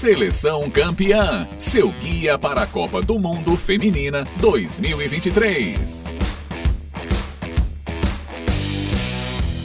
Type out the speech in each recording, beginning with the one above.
Seleção Campeã, seu guia para a Copa do Mundo Feminina 2023.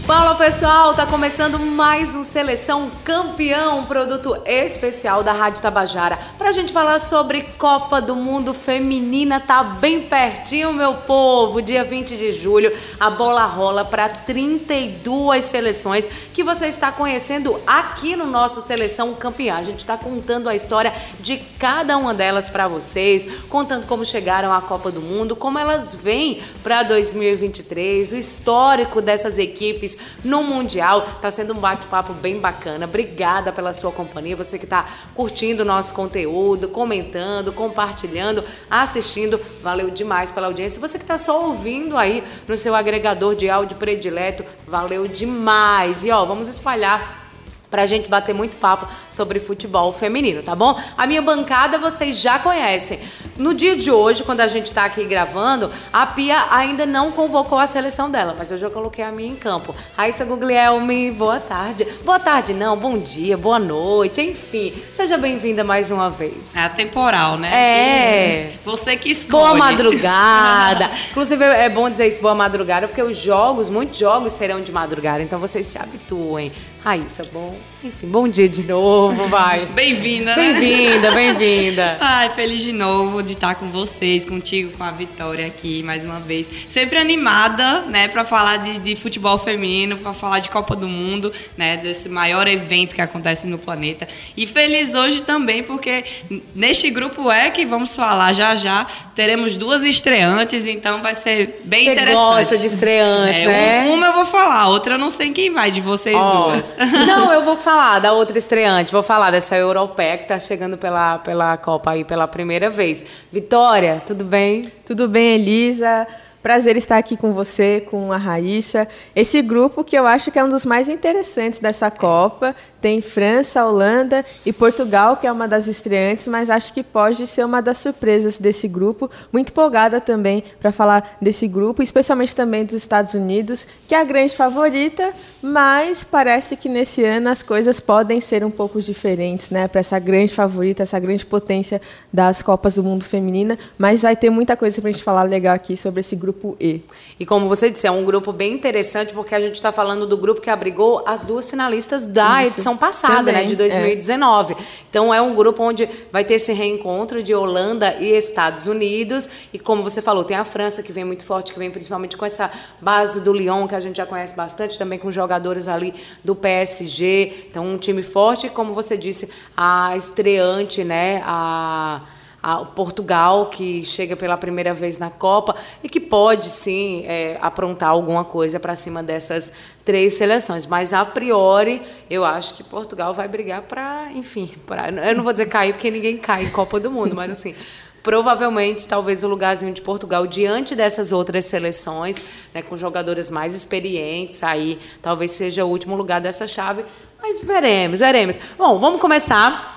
Fala pessoal, tá começando mais um Seleção Campeão, um produto especial da Rádio Tabajara, pra gente falar sobre Copa do Mundo Feminina, tá bem pertinho, meu povo. Dia 20 de julho, a bola rola para 32 seleções que você está conhecendo aqui no nosso Seleção Campeão. A gente tá contando a história de cada uma delas para vocês, contando como chegaram à Copa do Mundo, como elas vêm para 2023, o histórico dessas equipes no Mundial. Tá sendo um bate-papo bem bacana. Obrigada pela sua companhia. Você que está curtindo o nosso conteúdo, comentando, compartilhando, assistindo. Valeu demais pela audiência. Você que está só ouvindo aí no seu agregador de áudio predileto, valeu demais. E ó, vamos espalhar pra gente bater muito papo sobre futebol feminino, tá bom? A minha bancada vocês já conhecem. No dia de hoje, quando a gente tá aqui gravando, a Pia ainda não convocou a seleção dela, mas eu já coloquei a minha em campo. Raíssa Guglielmi, boa tarde. Boa tarde, não, bom dia, boa noite, enfim. Seja bem-vinda mais uma vez. É atemporal, né? É. Você que escolhe. Boa madrugada. Inclusive, é bom dizer isso, boa madrugada, porque os jogos, muitos jogos serão de madrugada, então vocês se habituem. Raíssa, bom. Enfim, bom dia de novo, vai. Bem-vinda, né? Bem-vinda, bem-vinda. Ai, feliz de novo de estar com vocês, contigo, com a Vitória aqui mais uma vez. Sempre animada, né, para falar de, de, futebol feminino, para falar de Copa do Mundo, né, desse maior evento que acontece no planeta. E feliz hoje também porque neste grupo é que vamos falar já já, teremos duas estreantes, então vai ser bem Você interessante. Você gosta de estreantes, é, né? Uma eu vou falar, outra eu não sei quem vai de vocês oh. duas. Não, eu vou falar da outra estreante, vou falar dessa europeia que está chegando pela, pela Copa aí pela primeira vez. Vitória, tudo bem? Tudo bem, Elisa. Prazer estar aqui com você, com a Raíssa. Esse grupo que eu acho que é um dos mais interessantes dessa Copa. Tem França, Holanda e Portugal, que é uma das estreantes, mas acho que pode ser uma das surpresas desse grupo. Muito empolgada também para falar desse grupo, especialmente também dos Estados Unidos, que é a grande favorita, mas parece que nesse ano as coisas podem ser um pouco diferentes, né? Para essa grande favorita, essa grande potência das Copas do Mundo Feminina. Mas vai ter muita coisa para a gente falar legal aqui sobre esse grupo grupo E. E como você disse, é um grupo bem interessante porque a gente está falando do grupo que abrigou as duas finalistas da Isso. edição passada, Também, né, de 2019. É. Então é um grupo onde vai ter esse reencontro de Holanda e Estados Unidos. E como você falou, tem a França que vem muito forte, que vem principalmente com essa base do Lyon, que a gente já conhece bastante, também com jogadores ali do PSG. Então, um time forte, e como você disse, a estreante, né? A a Portugal, que chega pela primeira vez na Copa e que pode sim é, aprontar alguma coisa para cima dessas três seleções. Mas a priori, eu acho que Portugal vai brigar para, enfim, pra, eu não vou dizer cair, porque ninguém cai em Copa do Mundo, mas assim provavelmente talvez o lugarzinho de Portugal diante dessas outras seleções, né, com jogadoras mais experientes aí, talvez seja o último lugar dessa chave, mas veremos, veremos. Bom, vamos começar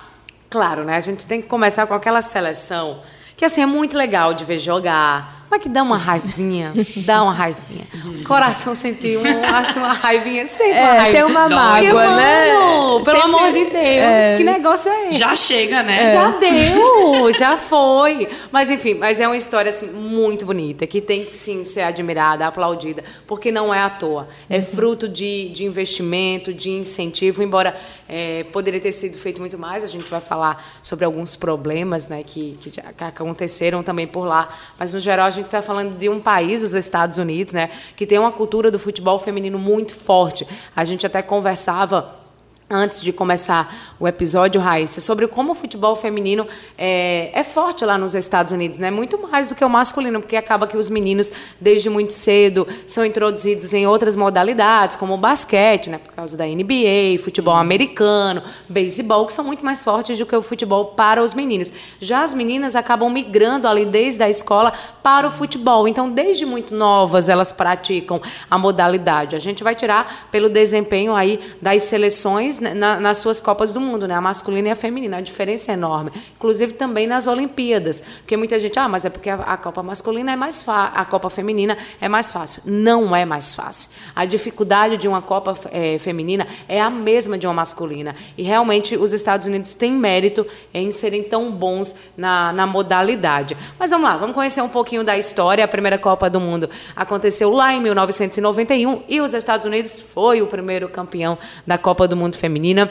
Claro, né? A gente tem que começar com aquela seleção que assim é muito legal de ver jogar, mas que dá uma raivinha, dá uma raivinha. O coração sentiu um, assim, uma raivinha, sente é, uma raiva. Tem uma mágoa, né? Mano, pelo Sempre, amor de Deus, é, que negócio é esse? Já chega, né? É. Já deu, já foi. Mas enfim, mas é uma história assim muito bonita, que tem que sim ser admirada, aplaudida, porque não é à toa. É uhum. fruto de, de investimento, de incentivo, embora é, poderia ter sido feito muito mais. A gente vai falar sobre alguns problemas né, que, que, que aconteceram também por lá, mas no geral a gente está falando de um país, os Estados Unidos, né, que tem uma cultura do futebol feminino muito forte. A gente até conversava antes de começar o episódio, Raíssa, sobre como o futebol feminino é, é, forte lá nos Estados Unidos, né? Muito mais do que o masculino, porque acaba que os meninos, desde muito cedo, são introduzidos em outras modalidades, como o basquete, né? Por causa da NBA, futebol americano, beisebol, que são muito mais fortes do que o futebol para os meninos. Já as meninas acabam migrando ali desde a escola para o futebol. Então, desde muito novas, elas praticam a modalidade. A gente vai tirar pelo desempenho aí das seleções né, na, nas suas Copas do Mundo, né? A masculina e a feminina. A diferença é enorme. Inclusive também nas Olimpíadas. Porque muita gente, ah, mas é porque a, a Copa masculina é mais fácil, a Copa feminina é mais fácil. Não é mais fácil. A dificuldade de uma Copa é, feminina é a mesma de uma masculina. E realmente os Estados Unidos têm mérito em serem tão bons na, na modalidade. Mas vamos lá, vamos conhecer um pouquinho da história. A primeira Copa do Mundo aconteceu lá em 1991 e os Estados Unidos foi o primeiro campeão da Copa do Mundo Feminina feminina.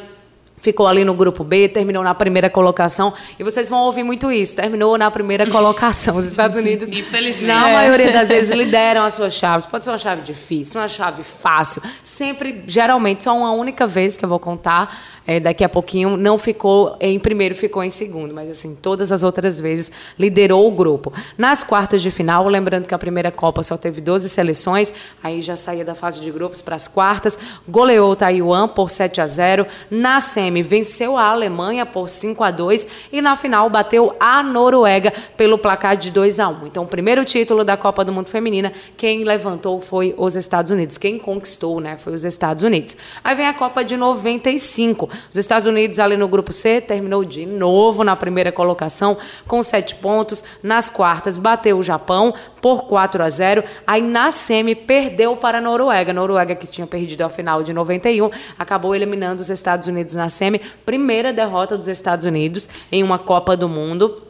Ficou ali no grupo B, terminou na primeira colocação. E vocês vão ouvir muito isso. Terminou na primeira colocação. Os Estados Unidos, Infelizmente. na maioria das vezes, lideram as suas chaves. Pode ser uma chave difícil, uma chave fácil. Sempre, geralmente, só uma única vez que eu vou contar. É, daqui a pouquinho, não ficou em primeiro, ficou em segundo. Mas, assim, todas as outras vezes liderou o grupo. Nas quartas de final, lembrando que a primeira Copa só teve 12 seleções, aí já saía da fase de grupos para as quartas. Goleou Taiwan por 7 a 0. Na semi, venceu a Alemanha por 5 a 2 e na final bateu a Noruega pelo placar de 2 a 1. Então, o primeiro título da Copa do Mundo Feminina, quem levantou foi os Estados Unidos. Quem conquistou, né, foi os Estados Unidos. Aí vem a Copa de 95. Os Estados Unidos ali no grupo C terminou de novo na primeira colocação com 7 pontos. Nas quartas bateu o Japão por 4 a 0. Aí na semi perdeu para a Noruega. Noruega que tinha perdido a final de 91 acabou eliminando os Estados Unidos na semi, primeira derrota dos Estados Unidos em uma Copa do Mundo.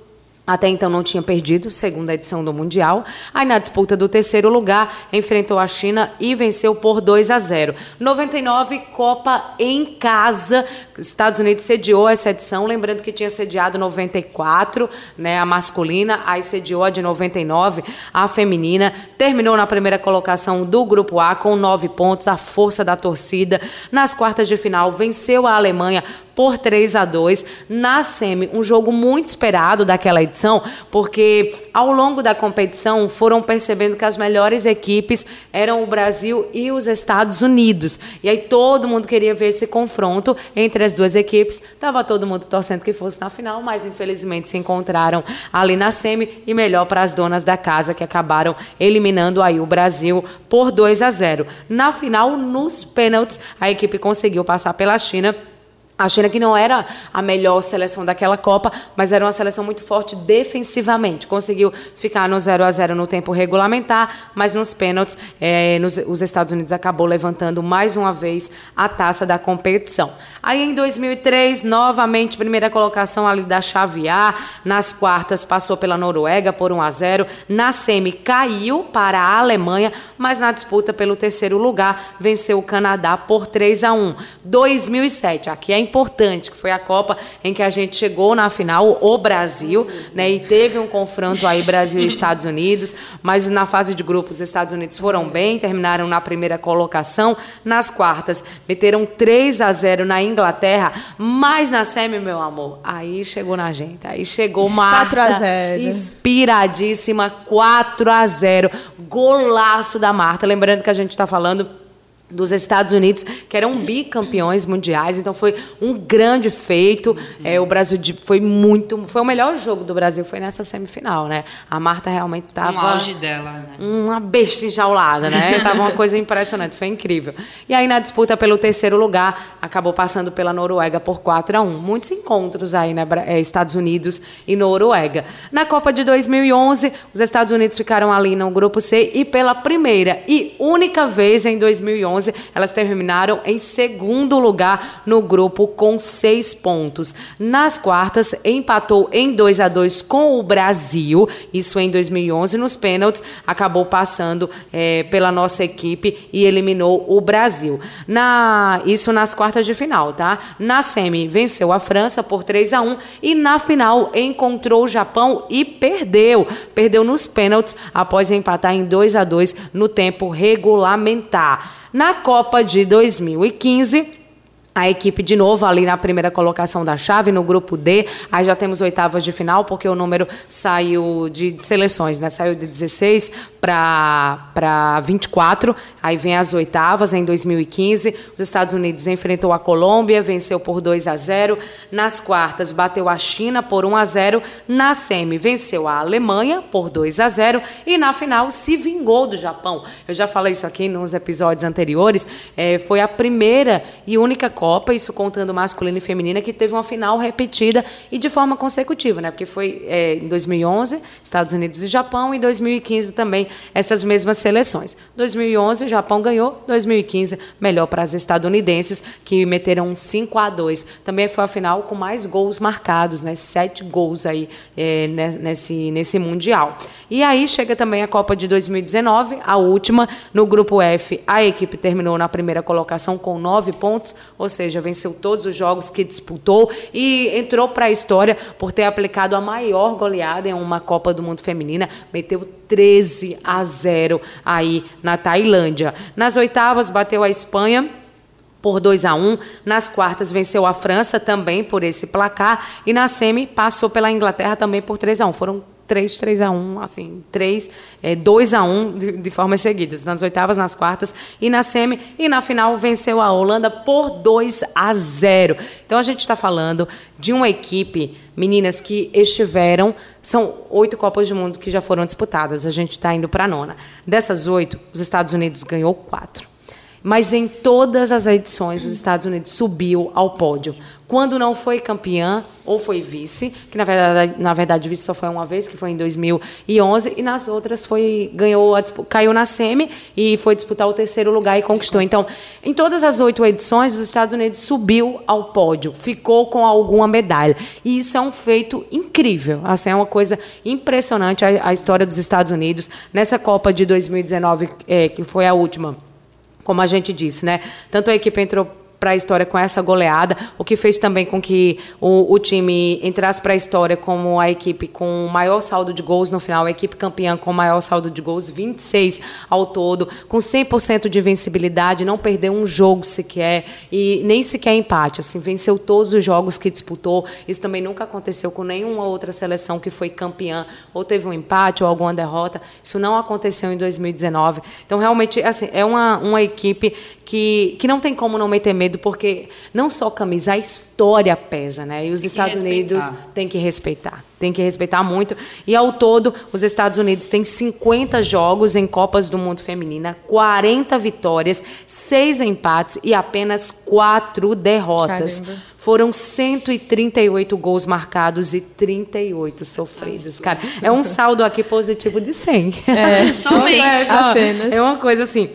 Até então não tinha perdido, segunda edição do Mundial. Aí na disputa do terceiro lugar, enfrentou a China e venceu por 2 a 0. 99, Copa em casa. Estados Unidos sediou essa edição, lembrando que tinha sediado 94, né, a masculina, aí sediou a de 99, a feminina. Terminou na primeira colocação do grupo A com nove pontos, a força da torcida. Nas quartas de final, venceu a Alemanha por 3 a 2 na semi, um jogo muito esperado daquela edição, porque ao longo da competição foram percebendo que as melhores equipes eram o Brasil e os Estados Unidos. E aí todo mundo queria ver esse confronto entre as duas equipes. Tava todo mundo torcendo que fosse na final, mas infelizmente se encontraram ali na semi e melhor para as donas da casa que acabaram eliminando aí o Brasil por 2 a 0. Na final, nos pênaltis, a equipe conseguiu passar pela China a China que não era a melhor seleção daquela Copa, mas era uma seleção muito forte defensivamente. Conseguiu ficar no 0 a 0 no tempo regulamentar, mas nos pênaltis é, nos, os Estados Unidos acabou levantando mais uma vez a taça da competição. Aí em 2003, novamente, primeira colocação ali da chave A. Nas quartas passou pela Noruega por 1 a 0. Na semi caiu para a Alemanha, mas na disputa pelo terceiro lugar venceu o Canadá por 3 a 1. 2007, aqui é importante, que foi a Copa em que a gente chegou na final, o Brasil, né? E teve um confronto aí Brasil e Estados Unidos, mas na fase de grupos os Estados Unidos foram bem, terminaram na primeira colocação, nas quartas meteram 3 a 0 na Inglaterra, mas na semi, meu amor, aí chegou na gente, aí chegou Marta, 4 a 0. inspiradíssima, 4 a 0, golaço da Marta, lembrando que a gente está falando dos Estados Unidos, que eram bicampeões mundiais, então foi um grande feito. É, o Brasil foi muito, foi o melhor jogo do Brasil, foi nessa semifinal, né? A Marta realmente Um estava auge dela, né? uma besta enjaulada, né? Tava uma coisa impressionante, foi incrível. E aí na disputa pelo terceiro lugar, acabou passando pela Noruega por 4 a 1. Muitos encontros aí, né, eh, Estados Unidos e Noruega. Na Copa de 2011, os Estados Unidos ficaram ali no grupo C e pela primeira e única vez em 2011, elas terminaram em segundo lugar no grupo com seis pontos. Nas quartas, empatou em 2 a 2 com o Brasil, isso em 2011, nos pênaltis, acabou passando eh, pela nossa equipe e eliminou o Brasil. Na, isso nas quartas de final, tá? Na semi, venceu a França por 3 a 1 e na final encontrou o Japão e perdeu. Perdeu nos pênaltis após empatar em 2 a 2 no tempo regulamentar. Na Copa de 2015, a equipe de novo ali na primeira colocação da chave, no grupo D. Aí já temos oitavas de final, porque o número saiu de, seleções, né? Saiu de 16 para 24. Aí vem as oitavas em 2015. Os Estados Unidos enfrentou a Colômbia, venceu por 2 a 0. Nas quartas, bateu a China por 1 a 0. Na semi, venceu a Alemanha por 2 a 0. E na final, se vingou do Japão. Eu já falei isso aqui nos episódios anteriores. É, foi a primeira e única Copa Copa, isso contando masculina e feminina, que teve uma final repetida e de forma consecutiva, né? Porque foi é, em 2011, Estados Unidos e Japão, e em 2015 também essas mesmas seleções. 2011, o Japão ganhou, 2015, melhor para as estadunidenses, que meteram 5 a 2 Também foi a final com mais gols marcados, né? Sete gols aí é, nesse, nesse Mundial. E aí chega também a Copa de 2019, a última, no grupo F, a equipe terminou na primeira colocação com nove pontos, ou seja, venceu todos os jogos que disputou e entrou para a história por ter aplicado a maior goleada em uma Copa do Mundo feminina, meteu 13 a 0 aí na Tailândia. Nas oitavas bateu a Espanha por 2 a 1 Nas quartas venceu a França também por esse placar e na semi passou pela Inglaterra também por 3 a 1. Foram 3, 3 a 1, assim, 3, é, 2 a 1 de, de formas seguidas, nas oitavas, nas quartas e na semi, e na final venceu a Holanda por 2 a 0. Então a gente está falando de uma equipe, meninas que estiveram, são oito Copas do Mundo que já foram disputadas, a gente está indo para a nona. Dessas oito, os Estados Unidos ganhou quatro. Mas em todas as edições, os Estados Unidos subiu ao pódio. Quando não foi campeã ou foi vice, que na verdade, na verdade vice só foi uma vez, que foi em 2011, e nas outras foi ganhou a, caiu na semi e foi disputar o terceiro lugar e conquistou. Então, em todas as oito edições, os Estados Unidos subiu ao pódio, ficou com alguma medalha. E isso é um feito incrível. Assim, é uma coisa impressionante a, a história dos Estados Unidos nessa Copa de 2019, é, que foi a última como a gente disse, né? Tanto a equipe entrou para a história com essa goleada, o que fez também com que o, o time entrasse para a história como a equipe com o maior saldo de gols no final, a equipe campeã com o maior saldo de gols, 26 ao todo, com 100% de vencibilidade, não perdeu um jogo sequer e nem sequer empate, assim, venceu todos os jogos que disputou. Isso também nunca aconteceu com nenhuma outra seleção que foi campeã ou teve um empate ou alguma derrota. Isso não aconteceu em 2019. Então, realmente, assim, é uma, uma equipe que, que não tem como não meter medo, porque não só camisa, a história pesa, né? E os Estados Unidos têm que respeitar. Tem que respeitar muito. E ao todo, os Estados Unidos têm 50 jogos em Copas do Mundo Feminina, 40 vitórias, 6 empates e apenas 4 derrotas. Caramba. Foram 138 gols marcados e 38 sofridos. Cara, é um saldo aqui positivo de 100. É, somente. É, apenas. É uma coisa assim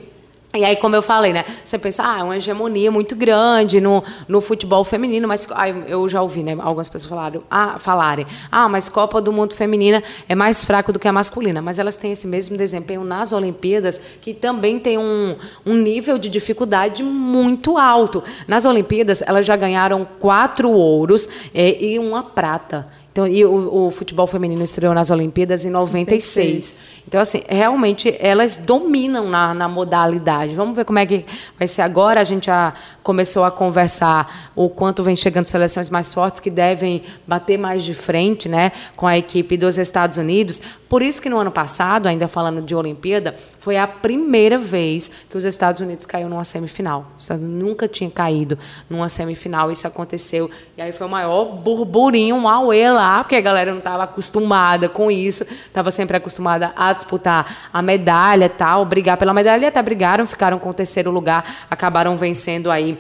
e aí, como eu falei, né? Você pensa, ah, é uma hegemonia muito grande no, no futebol feminino, mas ah, eu já ouvi, né? Algumas pessoas falaram, ah, falarem, ah, mas Copa do Mundo Feminina é mais fraco do que a masculina. Mas elas têm esse mesmo desempenho nas Olimpíadas, que também tem um, um nível de dificuldade muito alto. Nas Olimpíadas, elas já ganharam quatro ouros é, e uma prata. Então, e o, o, futebol feminino estreou nas Olimpíadas em 96. 96. Então, assim, realmente elas dominam na, na, modalidade. Vamos ver como é que vai ser agora. A gente já começou a conversar o quanto vem chegando seleções mais fortes que devem bater mais de frente né, com a equipe dos Estados Unidos. Por isso que no ano passado, ainda falando de Olimpíada, foi a primeira vez que os Estados Unidos caiu numa semifinal. Os Estados Unidos nunca tinha caído numa semifinal. Isso aconteceu. E aí foi o maior burburinho, um auê lá, porque a galera não estava acostumada com isso, estava sempre acostumada a disputar a medalha tal, brigar pela medalha, e até brigaram, ficaram com o terceiro lugar, acabaram vencendo aí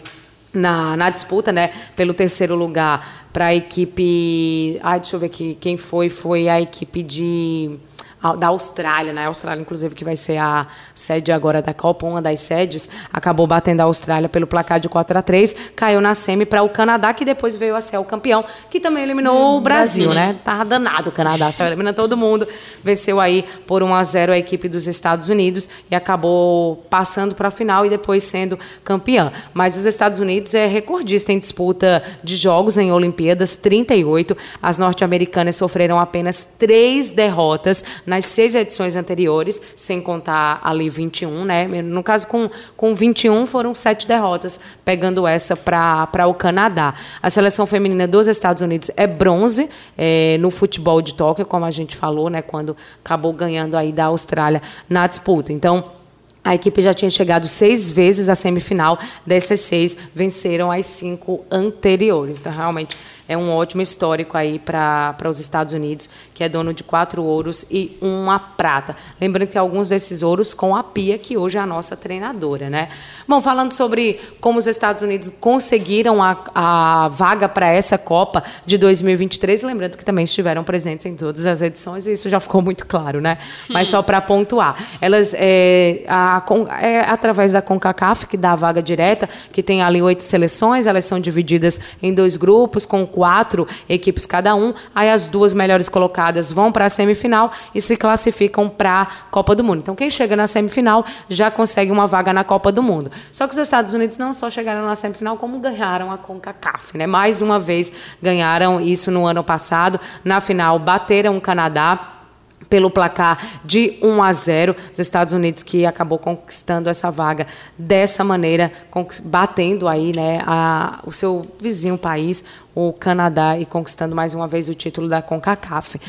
na, na disputa, né, pelo terceiro lugar para a equipe. Ai, deixa eu ver aqui quem foi. Foi a equipe de da Austrália, né? A Austrália, inclusive, que vai ser a sede agora da Copa, uma das sedes, acabou batendo a Austrália pelo placar de 4 a 3 caiu na semi para o Canadá, que depois veio a ser o campeão, que também eliminou hum, o Brasil, Brasil, né? Tava danado o Canadá, saiu eliminando todo mundo, venceu aí por 1 a 0 a equipe dos Estados Unidos e acabou passando para a final e depois sendo campeã. Mas os Estados Unidos é recordista em disputa de jogos em Olimpíadas, 38. As norte-americanas sofreram apenas três derrotas nas seis edições anteriores, sem contar ali 21, né? No caso, com, com 21 foram sete derrotas, pegando essa para o Canadá. A seleção feminina dos Estados Unidos é bronze é, no futebol de Tóquio, como a gente falou, né? Quando acabou ganhando aí da Austrália na disputa. Então, a equipe já tinha chegado seis vezes à semifinal, dessas seis venceram as cinco anteriores. Então, realmente é um ótimo histórico aí para os Estados Unidos, que é dono de quatro ouros e uma prata. Lembrando que alguns desses ouros com a Pia, que hoje é a nossa treinadora, né? Bom, falando sobre como os Estados Unidos conseguiram a, a vaga para essa Copa de 2023, lembrando que também estiveram presentes em todas as edições, e isso já ficou muito claro, né? Mas só para pontuar. Elas, é, a, é através da CONCACAF, que dá a vaga direta, que tem ali oito seleções, elas são divididas em dois grupos, com quatro equipes cada um. Aí as duas melhores colocadas vão para a semifinal e se classificam para a Copa do Mundo. Então, quem chega na semifinal já consegue uma vaga na Copa do Mundo. Só que os Estados Unidos não só chegaram na semifinal, como ganharam a CONCACAF. Né? Mais uma vez ganharam isso no ano passado. Na final, bateram o Canadá pelo placar de 1 a 0. Os Estados Unidos que acabou conquistando essa vaga dessa maneira, batendo aí, né, a, o seu vizinho país, o Canadá, e conquistando mais uma vez o título da CONCACAF.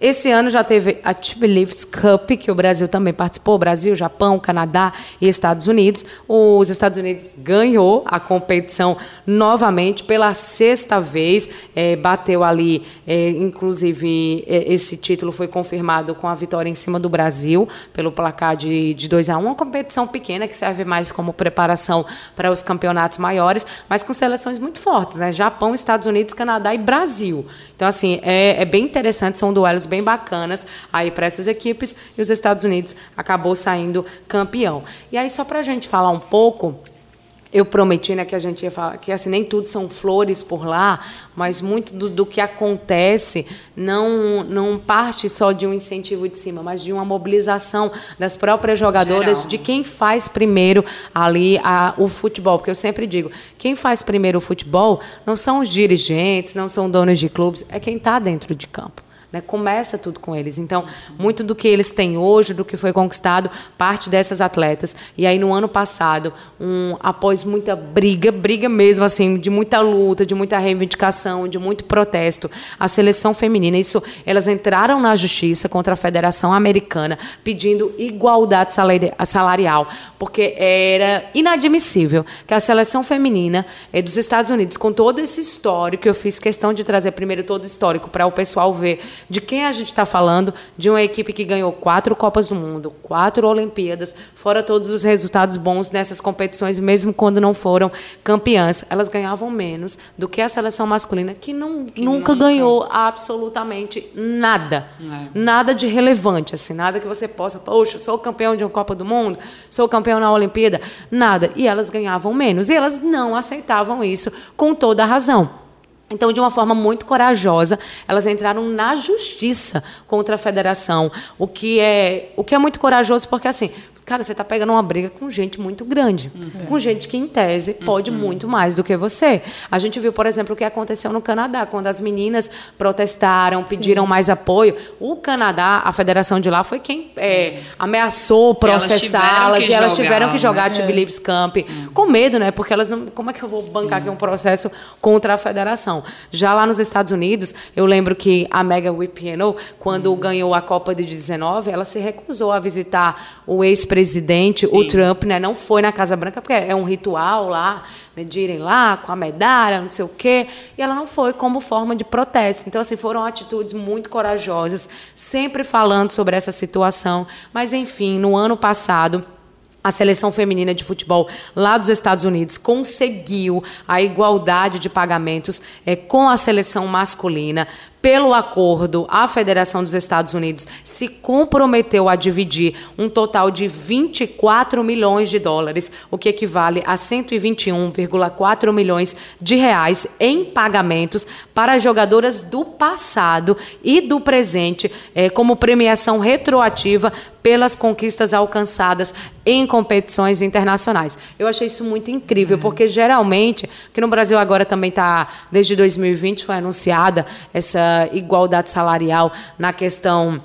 Esse ano já teve a Leafs Cup, que o Brasil também participou, Brasil, Japão, Canadá e Estados Unidos. Os Estados Unidos ganhou a competição novamente pela sexta vez, é, bateu ali, é, inclusive é, esse título foi confirmado com a vitória em cima do Brasil, pelo placar de, de 2 a 1 uma competição pequena que serve mais como preparação para os campeonatos maiores, mas com seleções muito fortes, né? Japão, Estados Unidos, Canadá e Brasil. Então, assim, é, é bem interessante, são duelos bem bacanas aí para essas equipes e os Estados Unidos acabou saindo campeão. E aí, só para a gente falar um pouco eu prometi né, que a gente ia falar que assim, nem tudo são flores por lá, mas muito do, do, que acontece não, não parte só de um incentivo de cima, mas de uma mobilização das próprias jogadoras, Geral. de quem faz primeiro ali a, o futebol. Porque eu sempre digo, quem faz primeiro o futebol não são os dirigentes, não são donos de clubes, é quem está dentro de campo. Né? Começa tudo com eles. Então, muito do que eles têm hoje, do que foi conquistado, parte dessas atletas. E aí, no ano passado, um, após muita briga, briga mesmo, assim, de muita luta, de muita reivindicação, de muito protesto, a seleção feminina, isso, elas entraram na justiça contra a Federação Americana pedindo igualdade salarial, porque era inadmissível que a seleção feminina é dos Estados Unidos, com todo esse histórico, eu fiz questão de trazer primeiro todo o histórico para o pessoal ver de quem a gente está falando? De uma equipe que ganhou quatro Copas do Mundo, quatro Olimpíadas, fora todos os resultados bons nessas competições, mesmo quando não foram campeãs. Elas ganhavam menos do que a seleção masculina, que, não, que nunca, nunca, ganhou absolutamente nada. É. Nada de relevante, assim, nada que você possa, poxa, sou campeão de uma Copa do Mundo, sou campeão na Olimpíada, nada. E elas ganhavam menos. E elas não aceitavam isso com toda a razão. Então, de uma forma muito corajosa, elas entraram na justiça contra a federação, o que é, o que é muito corajoso, porque assim, cara, você está pegando uma briga com gente muito grande, uhum. com gente que, em tese, pode uhum. muito mais do que você. A gente viu, por exemplo, o que aconteceu no Canadá, quando as meninas protestaram, pediram Sim. mais apoio. O Canadá, a federação de lá, foi quem é, ameaçou processá-las e elas tiveram que jogar né? Believes Camp uhum. com medo, né? Porque elas não. Como é que eu vou bancar Sim. aqui um processo contra a federação? Já lá nos Estados Unidos, eu lembro que a Mega Whippiano, quando uhum. ganhou a Copa de 19, ela se recusou a visitar o ex-presidente o Trump, né, não foi na Casa Branca, porque é um ritual lá, né, de irem lá com a medalha, não sei o quê, e ela não foi como forma de protesto. Então, assim, foram atitudes muito corajosas, sempre falando sobre essa situação. Mas, enfim, no ano passado a seleção feminina de futebol lá dos Estados Unidos conseguiu a igualdade de pagamentos é, com a seleção masculina. Pelo acordo, a Federação dos Estados Unidos se comprometeu a dividir um total de 24 milhões de dólares, o que equivale a 121,4 milhões de reais em pagamentos para jogadoras do passado e do presente, é, como premiação retroativa pelas conquistas alcançadas em competições internacionais. Eu achei isso muito incrível, é. porque geralmente, que no Brasil agora também está, desde 2020 foi anunciada essa igualdade salarial na questão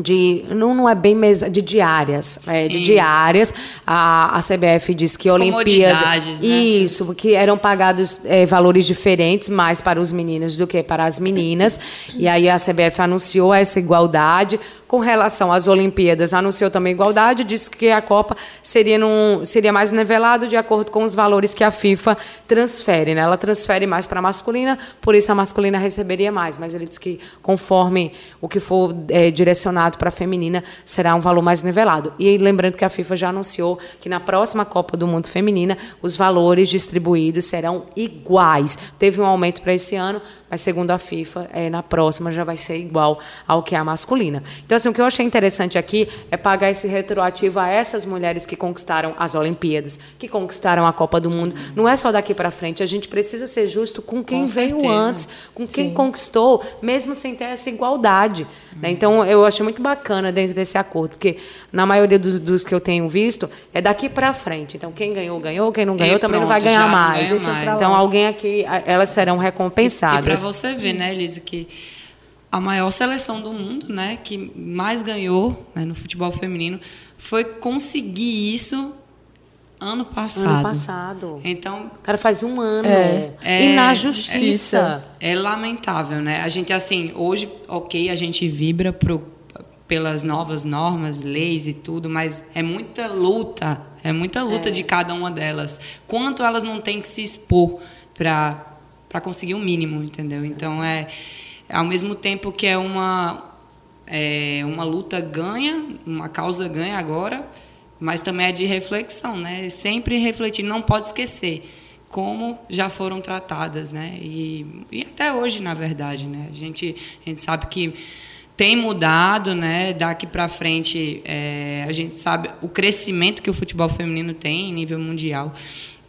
de não, não é bem mesa de diárias é, de diárias. A, a CBF diz que As Olimpíada né? isso que eram pagados é, valores diferentes mais para os meninos do que para as meninas. E aí a CBF anunciou essa igualdade. Com relação às Olimpíadas anunciou também igualdade disse que a Copa seria num, seria mais nivelado de acordo com os valores que a FIFA transfere né? ela transfere mais para a masculina por isso a masculina receberia mais. Mas ele diz que conforme o que for é, direcionado para a feminina será um valor mais nivelado. E lembrando que a FIFA já anunciou que na próxima Copa do Mundo Feminina os valores distribuídos serão iguais. Teve um aumento para esse ano, mas segundo a FIFA, é, na próxima já vai ser igual ao que é a masculina. Então, assim, o que eu achei interessante aqui é pagar esse retroativo a essas mulheres que conquistaram as Olimpíadas, que conquistaram a Copa do Mundo. Não é só daqui para frente, a gente precisa ser justo com quem Com veio antes, com quem conquistou, mesmo sem ter essa igualdade. né? Então, eu achei muito bacana dentro desse acordo, porque na maioria dos, dos que eu tenho visto, é daqui para frente. Então, quem ganhou, ganhou, quem não ganhou E também não vai pronto, ganhar não mais. mais. Então, alguém aqui, elas serão E para recompensadas. você ver, né, Elisa, que a maior seleção do mundo, né, que mais ganhou né, no futebol feminino, foi conseguir isso ano passado. Ano passado. Então, O cara faz um ano. É. e na É. justiça. É lamentável, né? A gente, assim, hoje, ok, a gente vibra pro, pelas novas normas, leis e tudo, mas é muita luta, é muita luta de cada uma delas. Quanto elas não têm que se expor para para conseguir o mínimo, entendeu? Então, é ao mesmo tempo que é uma é, uma luta ganha, uma causa ganha agora, mas também é de reflexão, né? Sempre refletir, não pode esquecer como já foram tratadas, né? E, e até hoje, na verdade, né? A gente, a gente sabe que tem mudado, né? Daqui para frente, é, a gente sabe o crescimento que o futebol feminino tem em nível mundial,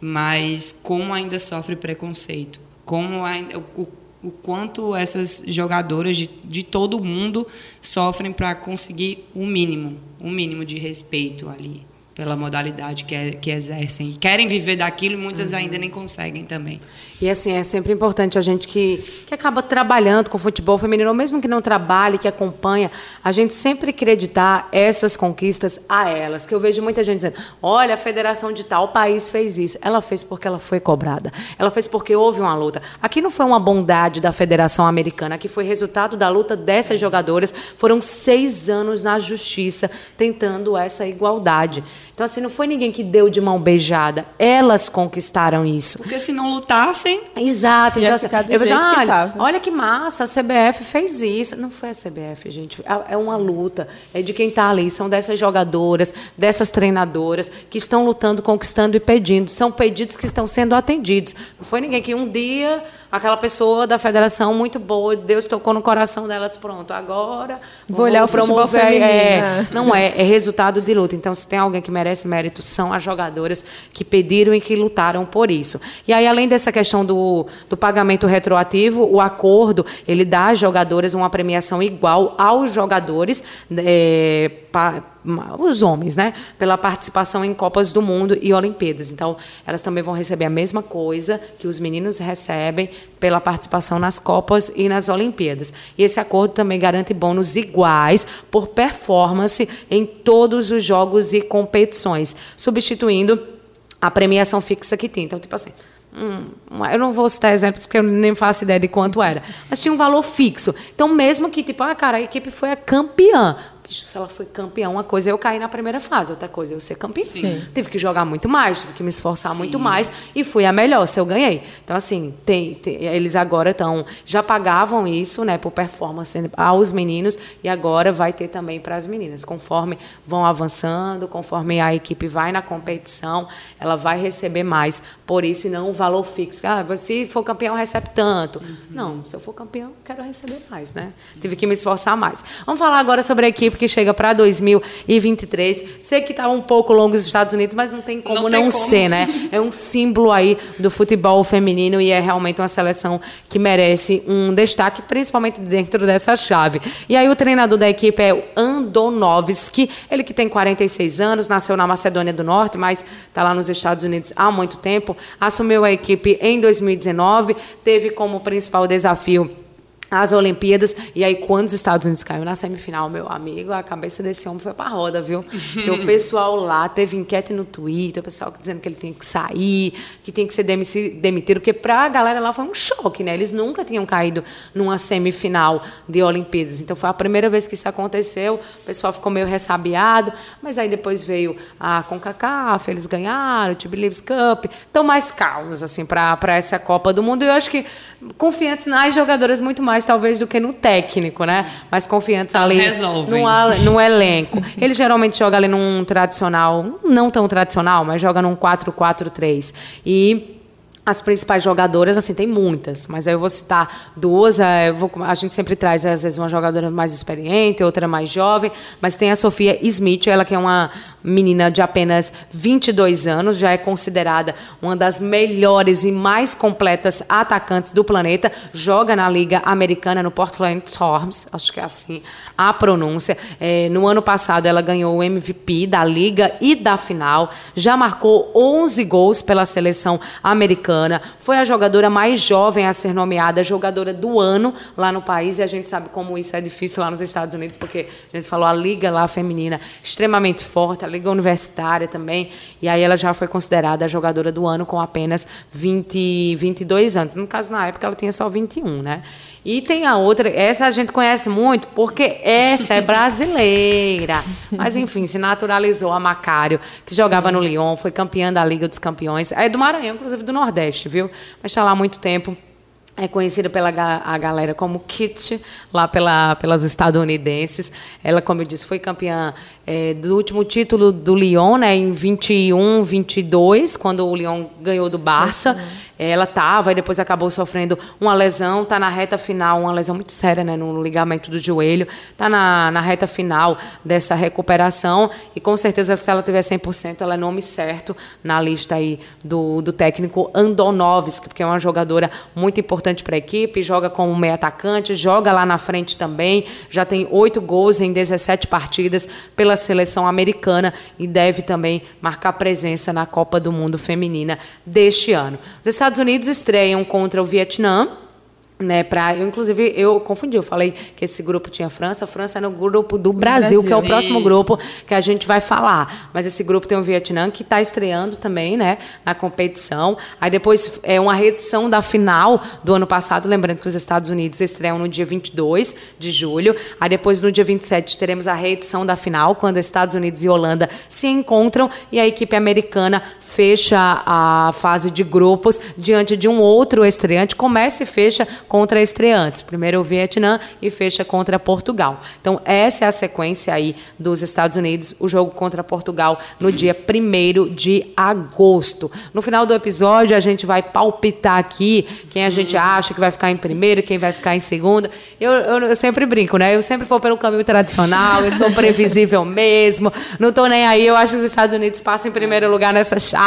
mas como ainda sofre preconceito, como ainda, o, o quanto essas jogadoras de, de todo mundo sofrem para conseguir o mínimo, o mínimo de respeito ali pela modalidade que, é, que exercem. E querem viver daquilo e muitas ainda nem conseguem também. E assim, é sempre importante a gente que, que acaba trabalhando com futebol feminino, ou mesmo que não trabalhe, que acompanha, a gente sempre acreditar essas conquistas a elas. Que eu vejo muita gente dizendo: olha, a federação de tal país fez isso. Ela fez porque ela foi cobrada. Ela fez porque houve uma luta. Aqui não foi uma bondade da Federação Americana, aqui foi resultado da luta dessas jogadoras. Foram seis anos na justiça tentando essa igualdade. Então, assim, não foi ninguém que deu de mão beijada. Elas conquistaram isso. Porque se não lutassem, Exato. Então, assim, eu vejo, que olha, tava." olha que massa, a CBF fez isso. Não foi a CBF, gente. É é uma luta. É de quem está ali. São dessas jogadoras, dessas treinadoras que estão lutando, conquistando e pedindo. São pedidos que estão sendo atendidos. Não foi ninguém que um dia aquela pessoa da federação muito boa, Deus tocou no coração delas, pronto. Agora Vou olhar o futebol promover, feminino. é, não é, é resultado de luta. Então, se tem alguém que merece mérito, são as jogadoras que pediram e que lutaram por isso. E aí, além dessa questão do, do pagamento retroativo, o acordo, ele dá às jogadoras uma premiação igual aos jogadores, é, pa- os homens, né? Pela participação em Copas do Mundo e Olimpíadas. Então, elas também vão receber a mesma coisa que os meninos recebem pela participação nas Copas e nas Olimpíadas. E esse acordo também garante bônus iguais por performance em todos os jogos e competições, substituindo a premiação fixa que tem. Então, tipo assim, hum, eu não vou citar exemplos porque eu nem faço ideia de quanto era, mas tinha um valor fixo. Então, mesmo que, tipo, ah, cara, a equipe foi a campeã. Bicho, se ela foi campeã, uma coisa é eu cair na primeira fase, outra coisa é eu ser campeã. Sim. Tive que jogar muito mais, tive que me esforçar muito mais e fui a melhor, se eu ganhei. Então, assim, tem, tem- eles agora estão. Já pagavam isso, né, por performance aos meninos e agora vai ter também para as meninas. Conforme vão avançando, conforme a equipe vai na competição, ela vai receber mais por isso e não um valor fixo. Ah, se for campeão, recebe tanto. Não, se eu for campeão, quero receber mais, né? Tive que me esforçar mais. Vamos falar agora sobre a equipe que chega para 2023. Sei que está um pouco longo os Estados Unidos, mas não tem como não, Não tem como. ser, né? É um símbolo aí do futebol feminino e é realmente uma seleção que merece um destaque, principalmente dentro dessa chave. E aí o treinador da equipe é o Andonovski, ele que tem 46 anos, nasceu na Macedônia do Norte, mas está lá nos Estados Unidos há muito tempo, assumiu a equipe em 2019, teve como principal desafio as Olimpíadas. E aí, quando os Estados Unidos caiu na semifinal, meu amigo, a cabeça desse homem foi pra roda, viu? Porque o pessoal lá teve enquete no Twitter, o pessoal dizendo que ele tem que sair, que tem que ser demitido, porque pra galera lá foi um choque, né? Eles nunca tinham caído numa semifinal de Olimpíadas. Então foi a primeira vez que isso aconteceu. O pessoal ficou meio ressabiado, mas aí depois veio a CONCACAF, eles ganharam, o T-Believes Cup. Estão mais calmos, assim, para essa Copa do Mundo. E eu acho que confiantes nas jogadoras muito mais mais talvez do que no técnico, né? Mais confiantes ali no, no elenco. Ele geralmente joga ali num tradicional, não tão tradicional, mas joga num 4-4-3. E as principais jogadoras, assim, tem muitas, mas aí eu vou citar duas. É, vou, a gente sempre traz, às vezes, uma jogadora mais experiente, outra mais jovem, mas tem a Sofia Smith, ela que é uma menina de apenas 22 anos, já é considerada uma das melhores e mais completas atacantes do planeta, joga na Liga Americana, no Portland Storms, acho que é assim a pronúncia. É, no ano passado, ela ganhou o MVP da Liga e da final, já marcou 11 gols pela seleção americana Americana, foi a jogadora mais jovem a ser nomeada jogadora do ano lá no país, e a gente sabe como isso é difícil lá nos Estados Unidos, porque a gente falou a liga lá feminina extremamente forte, a liga universitária também, e aí ela já foi considerada a jogadora do ano com apenas 20, 22 anos. No caso, na época, ela tinha só 21, né? E tem a outra, essa a gente conhece muito, porque essa é brasileira. Mas, enfim, se naturalizou a Macário, que jogava Sim. no Lyon, foi campeã da Liga dos Campeões. É do Maranhão, inclusive do Nordeste, viu? Mas está lá há muito tempo é conhecida pela a galera como Kit, lá pela, pelas estadunidenses. Ela, como eu disse, foi campeã é, do último título do Lyon, né, em 21, 22, quando o Lyon ganhou do Barça. Uhum. Ela estava e depois acabou sofrendo uma lesão, está na reta final, uma lesão muito séria, né, no ligamento do joelho. Está na, na reta final dessa recuperação e com certeza se ela tiver 100%, ela é nome certo na lista aí do, do técnico Andonovski, porque é uma jogadora muito importante para a equipe, joga como meio atacante, joga lá na frente também, já tem oito gols em 17 partidas pela seleção americana e deve também marcar presença na Copa do Mundo Feminina deste ano. Os Estados Unidos estreiam contra o Vietnã né, pra, eu, inclusive, eu confundi, eu falei que esse grupo tinha França, a França é no grupo do Brasil, Brasil. que é o próximo Isso. grupo que a gente vai falar. Mas esse grupo tem o Vietnã, que está estreando também, né, na competição. Aí depois é uma reedição da final do ano passado, lembrando que os Estados Unidos estreiam no dia 22 de julho. Aí depois, no dia 27, teremos a reedição da final, quando Estados Unidos e Holanda se encontram e a equipe americana fecha a fase de grupos diante de um outro estreante, começa e fecha contra estreantes. Primeiro o Vietnã e fecha contra Portugal. Então, essa é a sequência aí dos Estados Unidos, o jogo contra Portugal no dia 1 de agosto. No final do episódio, a gente vai palpitar aqui quem a gente acha que vai ficar em primeiro, quem vai ficar em segundo. Eu, eu, eu sempre brinco, né? Eu sempre vou pelo caminho tradicional, eu sou previsível mesmo, não tô nem aí. Eu acho que os Estados Unidos passam em primeiro lugar nessa chave.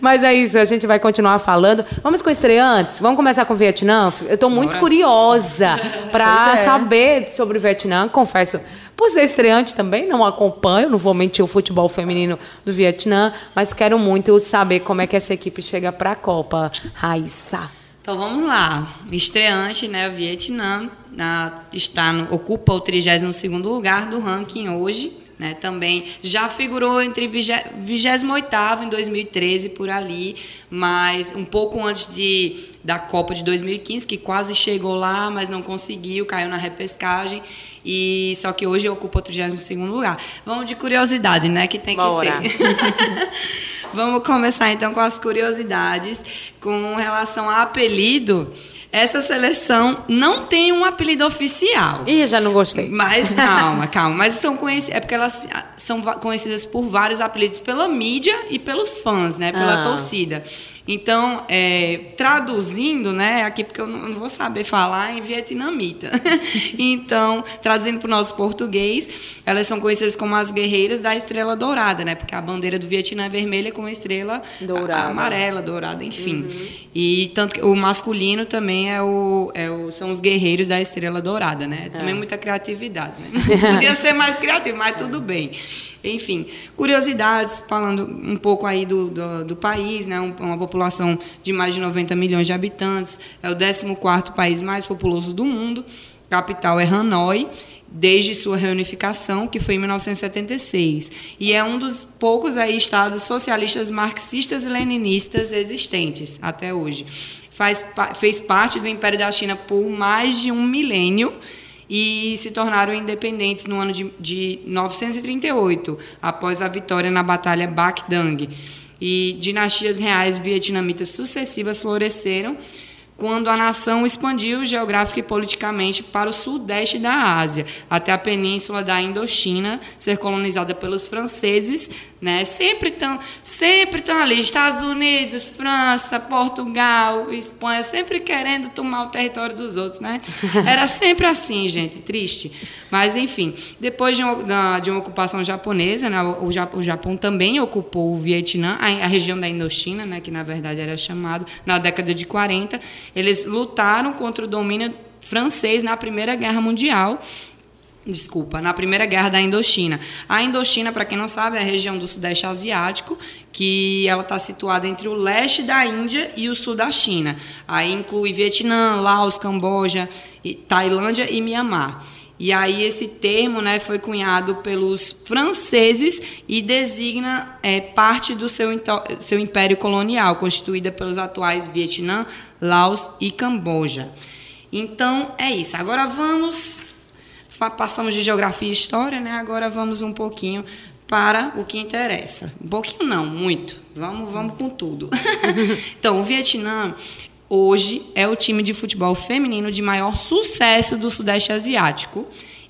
Mas é isso, a gente vai continuar falando. Vamos com estreantes? Vamos começar com o Vietnã? Eu estou muito curiosa para é. saber sobre o Vietnã, confesso. Por ser estreante também, não acompanho, não vou mentir o futebol feminino do Vietnã, mas quero muito saber como é que essa equipe chega para a Copa. Raíssa. Então vamos lá. Estreante, né? O Vietnã na, está no, ocupa o 32 lugar do ranking hoje né, também já figurou entre 28 em 2013 por ali, mas um pouco antes de, da Copa de 2015, que quase chegou lá, mas não conseguiu, caiu na repescagem. E só que hoje ocupa o 32 lugar. Vamos de curiosidade, né, que tem Bora. que ter. Vamos começar então com as curiosidades com relação a apelido essa seleção não tem um apelido oficial. Ih, já não gostei. Mas calma, calma. Mas são conhecidas, é porque elas são conhecidas por vários apelidos pela mídia e pelos fãs, né? Pela ah. torcida. Então, é, traduzindo, né, aqui porque eu não vou saber falar em vietnamita. então, traduzindo para o nosso português, elas são conhecidas como as guerreiras da estrela dourada, né? Porque a bandeira do Vietnã é vermelha com a estrela dourada. amarela, dourada, enfim. Uhum. E tanto que o masculino também é o, é o, são os guerreiros da Estrela Dourada, né? Também é. muita criatividade, né? Podia ser mais criativo, mas tudo bem. Enfim, curiosidades, falando um pouco aí do, do, do país, né? uma população de mais de 90 milhões de habitantes, é o 14º país mais populoso do mundo, capital é Hanoi, desde sua reunificação, que foi em 1976, e é um dos poucos aí estados socialistas marxistas e leninistas existentes até hoje. Faz, fez parte do Império da China por mais de um milênio e se tornaram independentes no ano de, de 938, após a vitória na Batalha Bac Dang. E dinastias reais vietnamitas sucessivas floresceram quando a nação expandiu geográfica e politicamente para o sudeste da Ásia, até a península da Indochina ser colonizada pelos franceses, né? Sempre estão, sempre estão ali, Estados Unidos, França, Portugal, Espanha, sempre querendo tomar o território dos outros, né? Era sempre assim, gente, triste. Mas enfim, depois de uma, de uma ocupação japonesa, né? o, o Japão também ocupou o Vietnã, a, a região da Indochina, né? Que na verdade era chamado na década de 40 eles lutaram contra o domínio francês na Primeira Guerra Mundial. Desculpa, na Primeira Guerra da Indochina. A Indochina, para quem não sabe, é a região do Sudeste Asiático, que ela está situada entre o leste da Índia e o sul da China. Aí inclui Vietnã, Laos, Camboja, Tailândia e Mianmar. E aí esse termo né, foi cunhado pelos franceses e designa é, parte do seu, seu império colonial, constituída pelos atuais Vietnã, Laos e Camboja. Então é isso. Agora vamos. Passamos de geografia e história, né? Agora vamos um pouquinho para o que interessa. Um pouquinho não, muito. Vamos, vamos com tudo. então, o Vietnã hoje é o time de futebol feminino de maior sucesso do Sudeste Asiático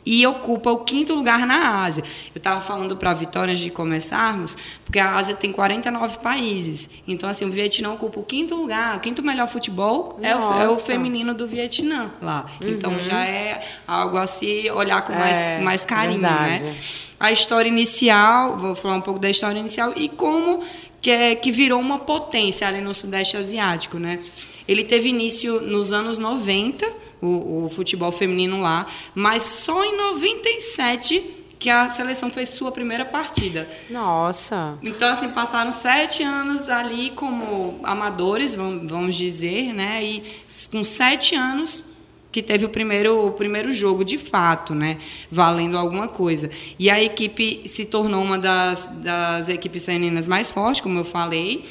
e ocupa o quinto lugar na Ásia. Eu estava falando para a Vitória de começarmos, porque a Ásia tem 49 países. Então, assim, o Vietnã ocupa o quinto lugar. O quinto melhor futebol é o, é o, feminino do Vietnã lá. Então, uhum. Então, já é algo a se olhar com mais, é, mais carinho, né? verdade. né? A história inicial, vou falar um pouco da história inicial e como que, é, que virou uma potência ali no Sudeste Asiático, né? Ele teve início nos anos 90, o, o futebol feminino lá, mas só em 97 que a seleção fez sua primeira partida. Nossa! Então, assim, passaram sete anos ali como amadores, vamos dizer, né? E com sete anos que teve o primeiro, o primeiro jogo de fato, né? Valendo alguma coisa. E a equipe se tornou uma das, das equipes femininas mais fortes, como eu falei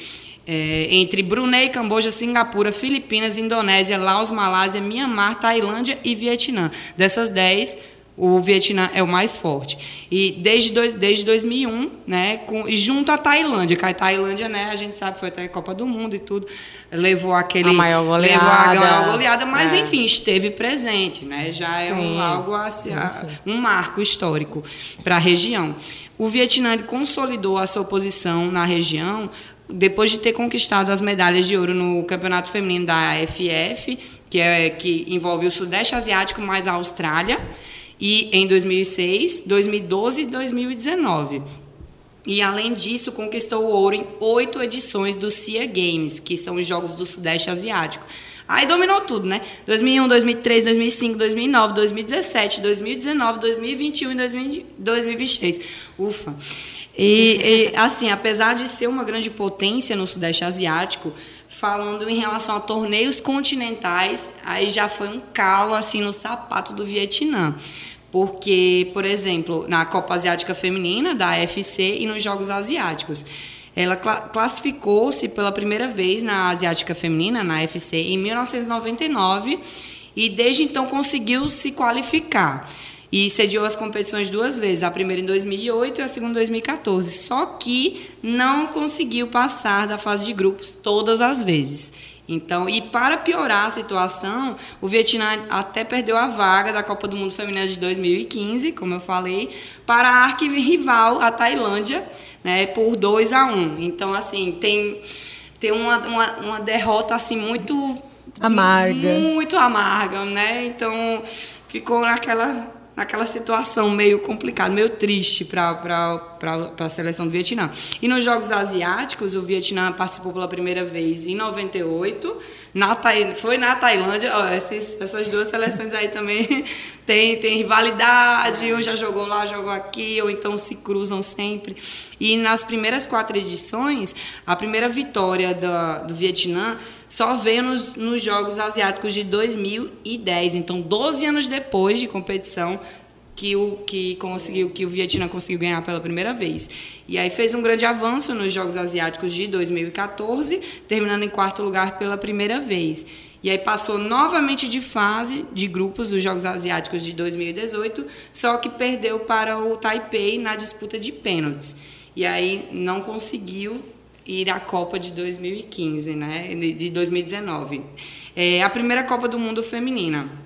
é, entre Brunei, Camboja, Singapura, Filipinas, Indonésia, Laos, Malásia, Mianmar, Tailândia e Vietnã. Dessas 10, o Vietnã é o mais forte. E desde, dois, desde 2001, né, com, junto à Tailândia, que a Tailândia, né, a gente sabe, foi até a Copa do Mundo e tudo, levou aquele... A maior goleada. Levou a maior goleada, mas é. enfim, esteve presente, né, já é um, algo, assim, sim, sim. um marco histórico para a região. O Vietnã consolidou a sua posição na região depois de ter conquistado as medalhas de ouro no Campeonato Feminino da AFF, que, é, que envolve o Sudeste Asiático mais a Austrália, e em 2006, 2012 e 2019. E, além disso, conquistou o ouro em oito edições do SEA Games, que são os Jogos do Sudeste Asiático. Aí dominou tudo, né? 2001, 2003, 2005, 2009, 2017, 2019, 2021 e 2026. Ufa! E, e, assim, apesar de ser uma grande potência no Sudeste Asiático, falando em relação a torneios continentais, aí já foi um calo assim no sapato do Vietnã. Porque, por exemplo, na Copa Asiática Feminina da AFC e nos Jogos Asiáticos, ela classificou-se pela primeira vez na Asiática Feminina, na AFC, em 1999 e desde então conseguiu se qualificar e sediou as competições duas vezes, a primeira em 2008 e a segunda em 2014. Só que não conseguiu passar da fase de grupos todas as vezes. Então, e para piorar a situação, o Vietnã até perdeu a vaga da Copa do Mundo Feminina de 2015, como eu falei, para a arquirrival, a Tailândia, né, por 2 a 1. Então, assim, tem tem uma, uma, uma derrota assim muito amarga. Muito amarga, né? Então, ficou naquela naquela situação meio complicada, meio triste para a seleção do Vietnã. E nos Jogos Asiáticos, o Vietnã participou pela primeira vez em 98, na foi na Tailândia. Ó, essas, essas duas seleções aí também tem, tem rivalidade, um já jogou lá, jogou aqui, ou então se cruzam sempre. E nas primeiras quatro edições, a primeira vitória do, do Vietnã só veio nos, nos Jogos Asiáticos de 2010. Então, 12 anos depois de competição, que o que conseguiu que o Vietnã conseguiu ganhar pela primeira vez. E aí fez um grande avanço nos Jogos Asiáticos de 2014, terminando em quarto lugar pela primeira vez. E aí passou novamente de fase de grupos dos Jogos Asiáticos de 2018, só que perdeu para o Taipei na disputa de pênaltis. E aí não conseguiu ir à Copa de 2015, né? De 2019. É a primeira Copa do Mundo feminina.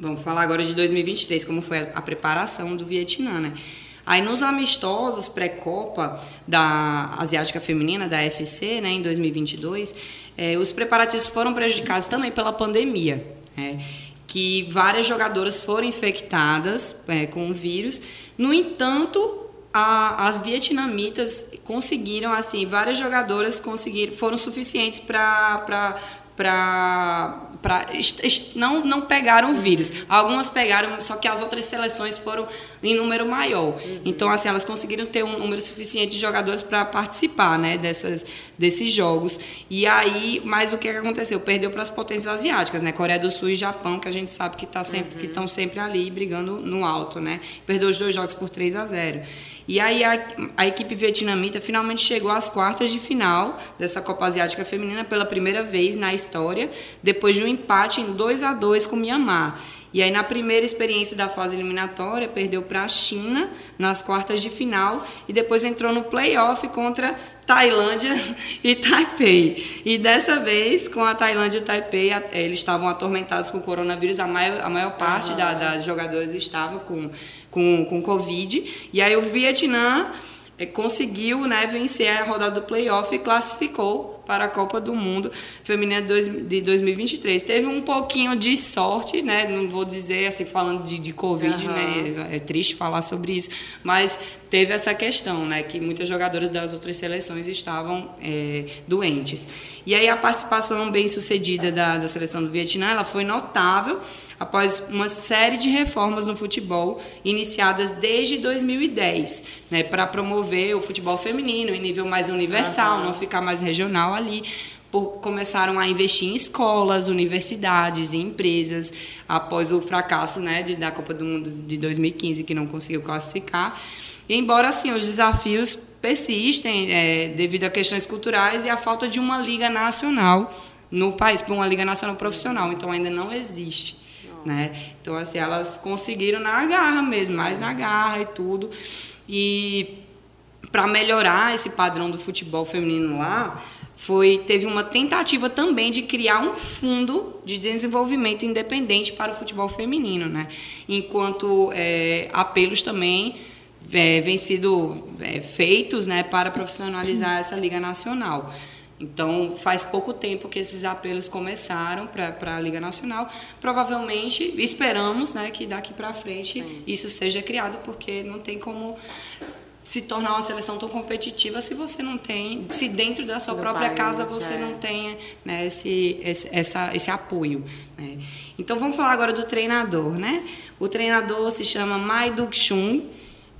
Vamos falar agora de 2023, como foi a, preparação do Vietnã, né? Aí nos amistosos pré-copa da Asiática Feminina, da FC, né, em 2022, é, os preparativos foram prejudicados também pela pandemia, né, que várias jogadoras foram infectadas é, com o vírus. No entanto, a, as vietnamitas conseguiram, assim, várias jogadoras conseguiram, foram suficientes para para não, não pegaram vírus. Algumas pegaram, só que as outras seleções foram em número maior. Uhum. Então, assim, elas conseguiram ter um número suficiente de jogadores para participar né, dessas, desses jogos. E aí, mas o que, que aconteceu? Perdeu para as potências asiáticas, né? Coreia do Sul e Japão, que a gente sabe que tá sempre, uhum. estão sempre ali brigando no alto, né? Perdeu os dois jogos por 3 a 0. E aí a, a equipe vietnamita finalmente chegou às quartas de final dessa Copa Asiática Feminina pela primeira vez na história, depois de um empate em 2 a 2 com o Myanmar. E aí, na primeira experiência da fase eliminatória, perdeu para a China nas quartas de final e depois entrou no playoff contra Tailândia e Taipei. E dessa vez, com a Tailândia e o Taipei, eles estavam atormentados com o coronavírus, a maior, a maior parte uhum. da, das jogadoras estava com com, com Covid. E aí o Vietnã é, conseguiu né, vencer a rodada do playoff e classificou para a Copa do Mundo Feminina de 2023. Teve um pouquinho de sorte, né? Não vou dizer assim, falando de, de Covid, uhum. né? É triste falar sobre isso, mas teve essa questão, né? Que muitas jogadoras das outras seleções estavam é, doentes. E aí a participação bem sucedida da, da seleção do Vietnã, ela foi notável após uma série de reformas no futebol iniciadas desde 2010, né, para promover o futebol feminino em nível mais universal, uhum. não ficar mais regional ali. Por, começaram a investir em escolas, universidades e empresas após o fracasso né, de, da Copa do Mundo de 2015, que não conseguiu classificar. E, embora assim, os desafios persistem é, devido a questões culturais e a falta de uma liga nacional no país, para uma liga nacional profissional, então ainda não existe né? Então, assim, elas conseguiram na garra mesmo, mais na garra e tudo. E para melhorar esse padrão do futebol feminino lá, foi teve uma tentativa também de criar um fundo de desenvolvimento independente para o futebol feminino, né? Enquanto é, apelos também é, vêm sido é, feitos, né, para profissionalizar essa liga nacional. Então, faz pouco tempo que esses apelos começaram para a Liga Nacional. Provavelmente, esperamos né, que daqui para frente Sim. isso seja criado, porque não tem como se tornar uma seleção tão competitiva se você não tem, se dentro da sua Do própria país, casa você é. não tem né, esse, esse, essa, esse apoio. Né? Então, vamos falar agora do treinador. Né? O treinador se chama Mai Duk-chung.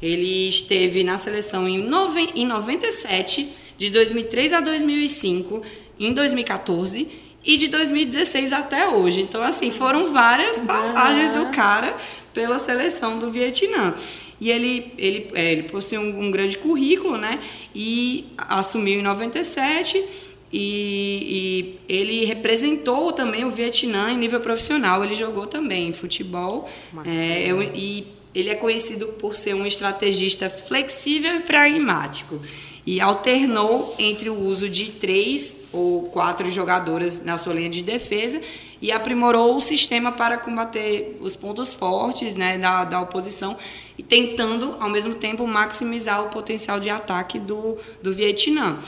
Ele esteve na seleção em, nove, em 97 de 2003 a 2005, em 2014 e de 2016 até hoje. Então, assim, foram várias passagens do cara pela seleção do Vietnã. E ele, ele, é, ele possui um, um, grande currículo, né? E assumiu em 97 e, e, ele representou também o Vietnã em nível profissional. Ele jogou também futebol. É, eu, e ele é conhecido por ser um estrategista flexível e pragmático e alternou entre o uso de três ou quatro jogadoras na sua linha de defesa e aprimorou o sistema para combater os pontos fortes né, da, da oposição e tentando, ao mesmo tempo, maximizar o potencial de ataque do, do Vietnã.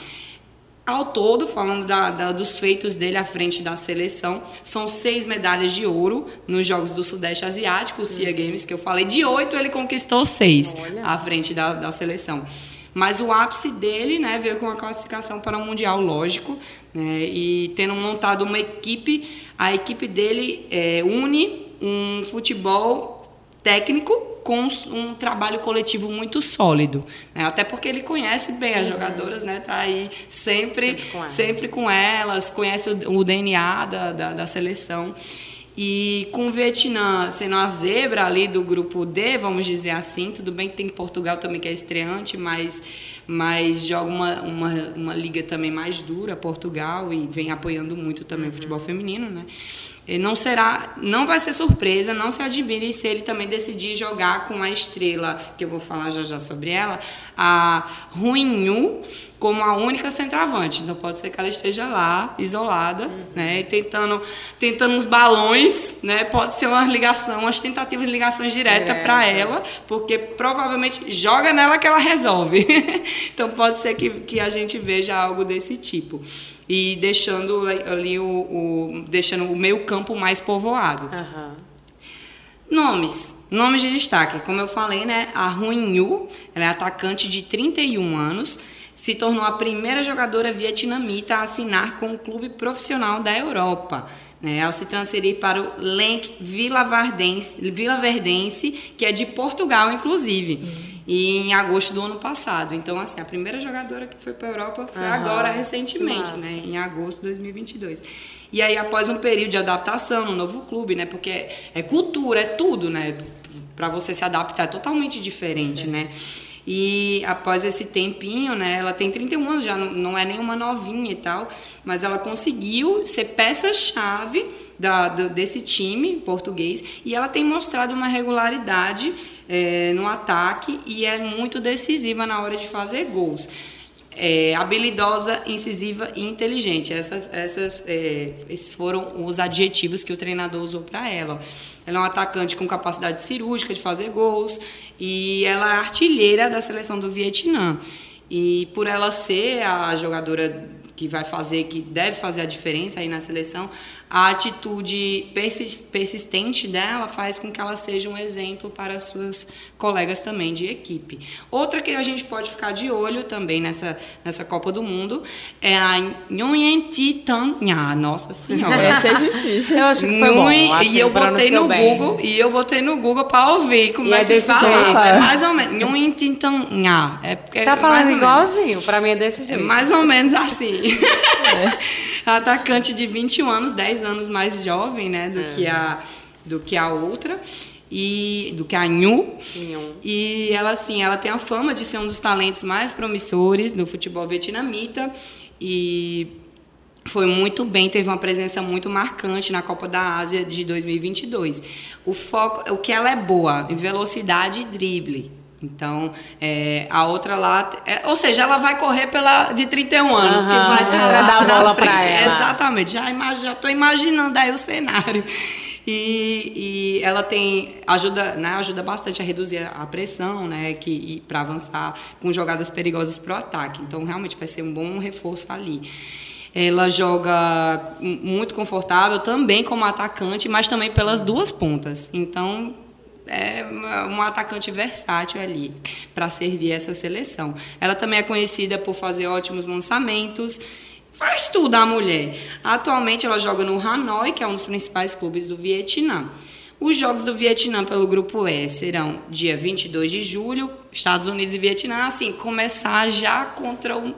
Ao todo, falando da, da, dos feitos dele à frente da seleção, são seis medalhas de ouro nos Jogos do Sudeste Asiático, os CIA Games, que eu falei. De oito, ele conquistou seis Olha. à frente da, da seleção. Mas o ápice dele né, veio com a classificação para o Mundial, lógico, né, e tendo montado uma equipe, a equipe dele é, une um futebol técnico com um trabalho coletivo muito sólido, né? até porque ele conhece bem as uhum. jogadoras, né? Tá aí sempre, sempre com elas, sempre com elas conhece o, o DNA da, da, da, seleção. E com o Vietnã sendo a zebra ali do grupo D, vamos dizer assim, tudo bem que tem Portugal também que é estreante, mas, mas joga uma, uma, uma liga também mais dura, Portugal, e vem apoiando muito também uhum. o futebol feminino, né? Não será, não vai ser surpresa, não se admire se ele também decidir jogar com a estrela, que eu vou falar já já sobre ela, a Ruinhu, como a única centroavante. Então pode ser que ela esteja lá, isolada, uhum. né, tentando, tentando uns balões, né, pode ser uma ligação, umas tentativas de ligações diretas para ela, porque provavelmente joga nela que ela resolve. então pode ser que, que a gente veja algo desse tipo e deixando ali o, o deixando o meio campo mais povoado. Uhum. Nomes. Nomes de destaque. Como eu falei, né? A Huin Yu, ela é atacante de 31 anos, se tornou a primeira jogadora vietnamita a assinar com um clube profissional da Europa. Né, ao se transferir para o Lenk Vila Vila Verdense, que é de Portugal, inclusive. Uhum e em agosto do ano passado. Então, assim, a primeira jogadora que foi para a Europa foi uhum. agora, recentemente, né? Em agosto de 2022. E aí, após um período de adaptação no novo clube, né? Porque é, é cultura, é tudo, né? Para você se adaptar é totalmente diferente, Sim. né? E após esse tempinho, né, ela tem 31 anos, já não, não é nenhuma novinha e tal, mas ela conseguiu ser peça-chave da, do, desse time português e ela tem mostrado uma regularidade é, no ataque e é muito decisiva na hora de fazer gols. É, habilidosa, incisiva e inteligente. Essa, essas, é, esses foram os adjetivos que o treinador usou para ela. Ela é um atacante com capacidade cirúrgica de fazer gols e ela é artilheira da seleção do Vietnã. E por ela ser a jogadora que vai fazer, que deve fazer a diferença aí na seleção, a atitude persistente dela faz com que ela seja um exemplo para as suas colegas também de equipe. Outra que a gente pode ficar de olho também nessa, nessa Copa do Mundo é a Nguyen Thi Tan Nha. Nossa Senhora. Essa é difícil. Eu acho que foi bom. e eu botei no bem. Google e eu botei no Google para ouvir como e é, é que fala. É mais ou menos. Nguyen Thi Tan Nha. É porque tá falando igualzinho. Para mim é desse jeito. É mais ou menos assim. É. atacante de 21 anos, 10 anos mais jovem, né, do, é. que, a, do que a outra. E, do que a Nhu. E ela, assim, ela tem a fama de ser um dos talentos mais promissores no futebol vietnamita. E foi muito bem, teve uma presença muito marcante na Copa da Ásia de 2022. O foco, o que ela é boa, em velocidade e drible. Então, é, a outra lá, é, ou seja, ela vai correr pela de 31 anos, uhum, que vai estar lá dar na frente. Ela. Exatamente, já já estou imaginando aí o cenário. E, e, ela tem ajuda, né, ajuda bastante a reduzir a pressão, né, que para avançar com jogadas perigosas para o ataque. Então, realmente vai ser um bom reforço ali. Ela joga muito confortável também como atacante, mas também pelas duas pontas. Então, é um atacante versátil ali para servir essa seleção. Ela também é conhecida por fazer ótimos lançamentos. Faz tudo a mulher. Atualmente ela joga no Hanoi, que é um dos principais clubes do Vietnã. Os jogos do Vietnã pelo grupo E serão dia 22 de julho, Estados Unidos e Vietnã, assim, começar já contra um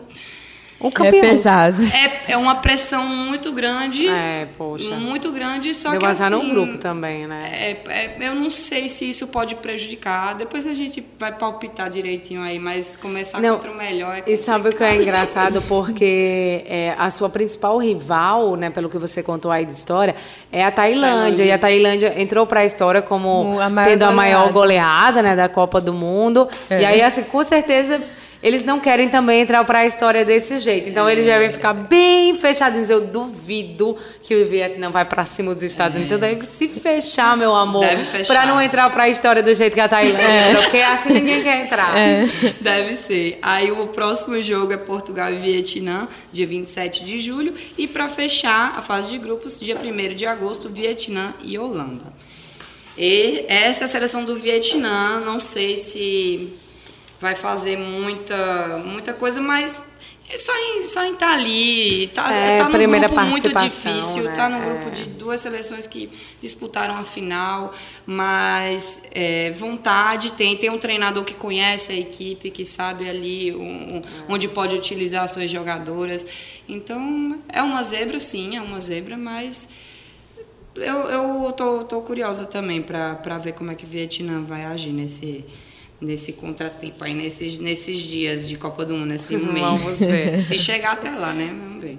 um campeão. É pesado. É, é uma pressão muito grande. É, poxa. Muito grande, só Deu que assim... no grupo também, né? É, é, eu não sei se isso pode prejudicar. Depois a gente vai palpitar direitinho aí, mas começar não, contra o melhor é complicado. E sabe o que é engraçado? Porque é, a sua principal rival, né, pelo que você contou aí de história, é a Tailândia. Tailândia. E a Tailândia entrou para a história como a tendo a maior goleada né, da Copa do Mundo. É. E aí, assim, com certeza eles não querem também entrar para a história desse jeito. Então eles já ficar bem fechadinhos. Eu duvido que o Vietnã vai para cima dos Estados Unidos. Então deve se fechar, meu amor. Deve fechar. Para não entrar para a história do jeito que a Tailândia entrou, porque assim ninguém quer entrar. Deve ser. Aí o próximo jogo é Portugal e Vietnã, dia 27 de julho. E para fechar a fase de grupos, dia 1 de agosto, Vietnã e Holanda. E essa é a seleção do Vietnã. Não sei se vai fazer muita, muita coisa, mas é só em só em estar tá ali, tá, É, tá num primeira grupo muito difícil, né? tá num É. grupo de duas seleções que disputaram a final, mas é, vontade tem, tem um treinador que conhece a equipe, que sabe ali um- um- onde pode utilizar as suas jogadoras, então é uma zebra sim, é uma zebra, mas eu, eu tô, tô curiosa também para ver como é que o Vietnã vai agir nesse, nesse contratempo aí, nesses, nesses dias de Copa do Mundo, nesse mês. Vamos ver. Se chegar até lá, né? Vamos ver.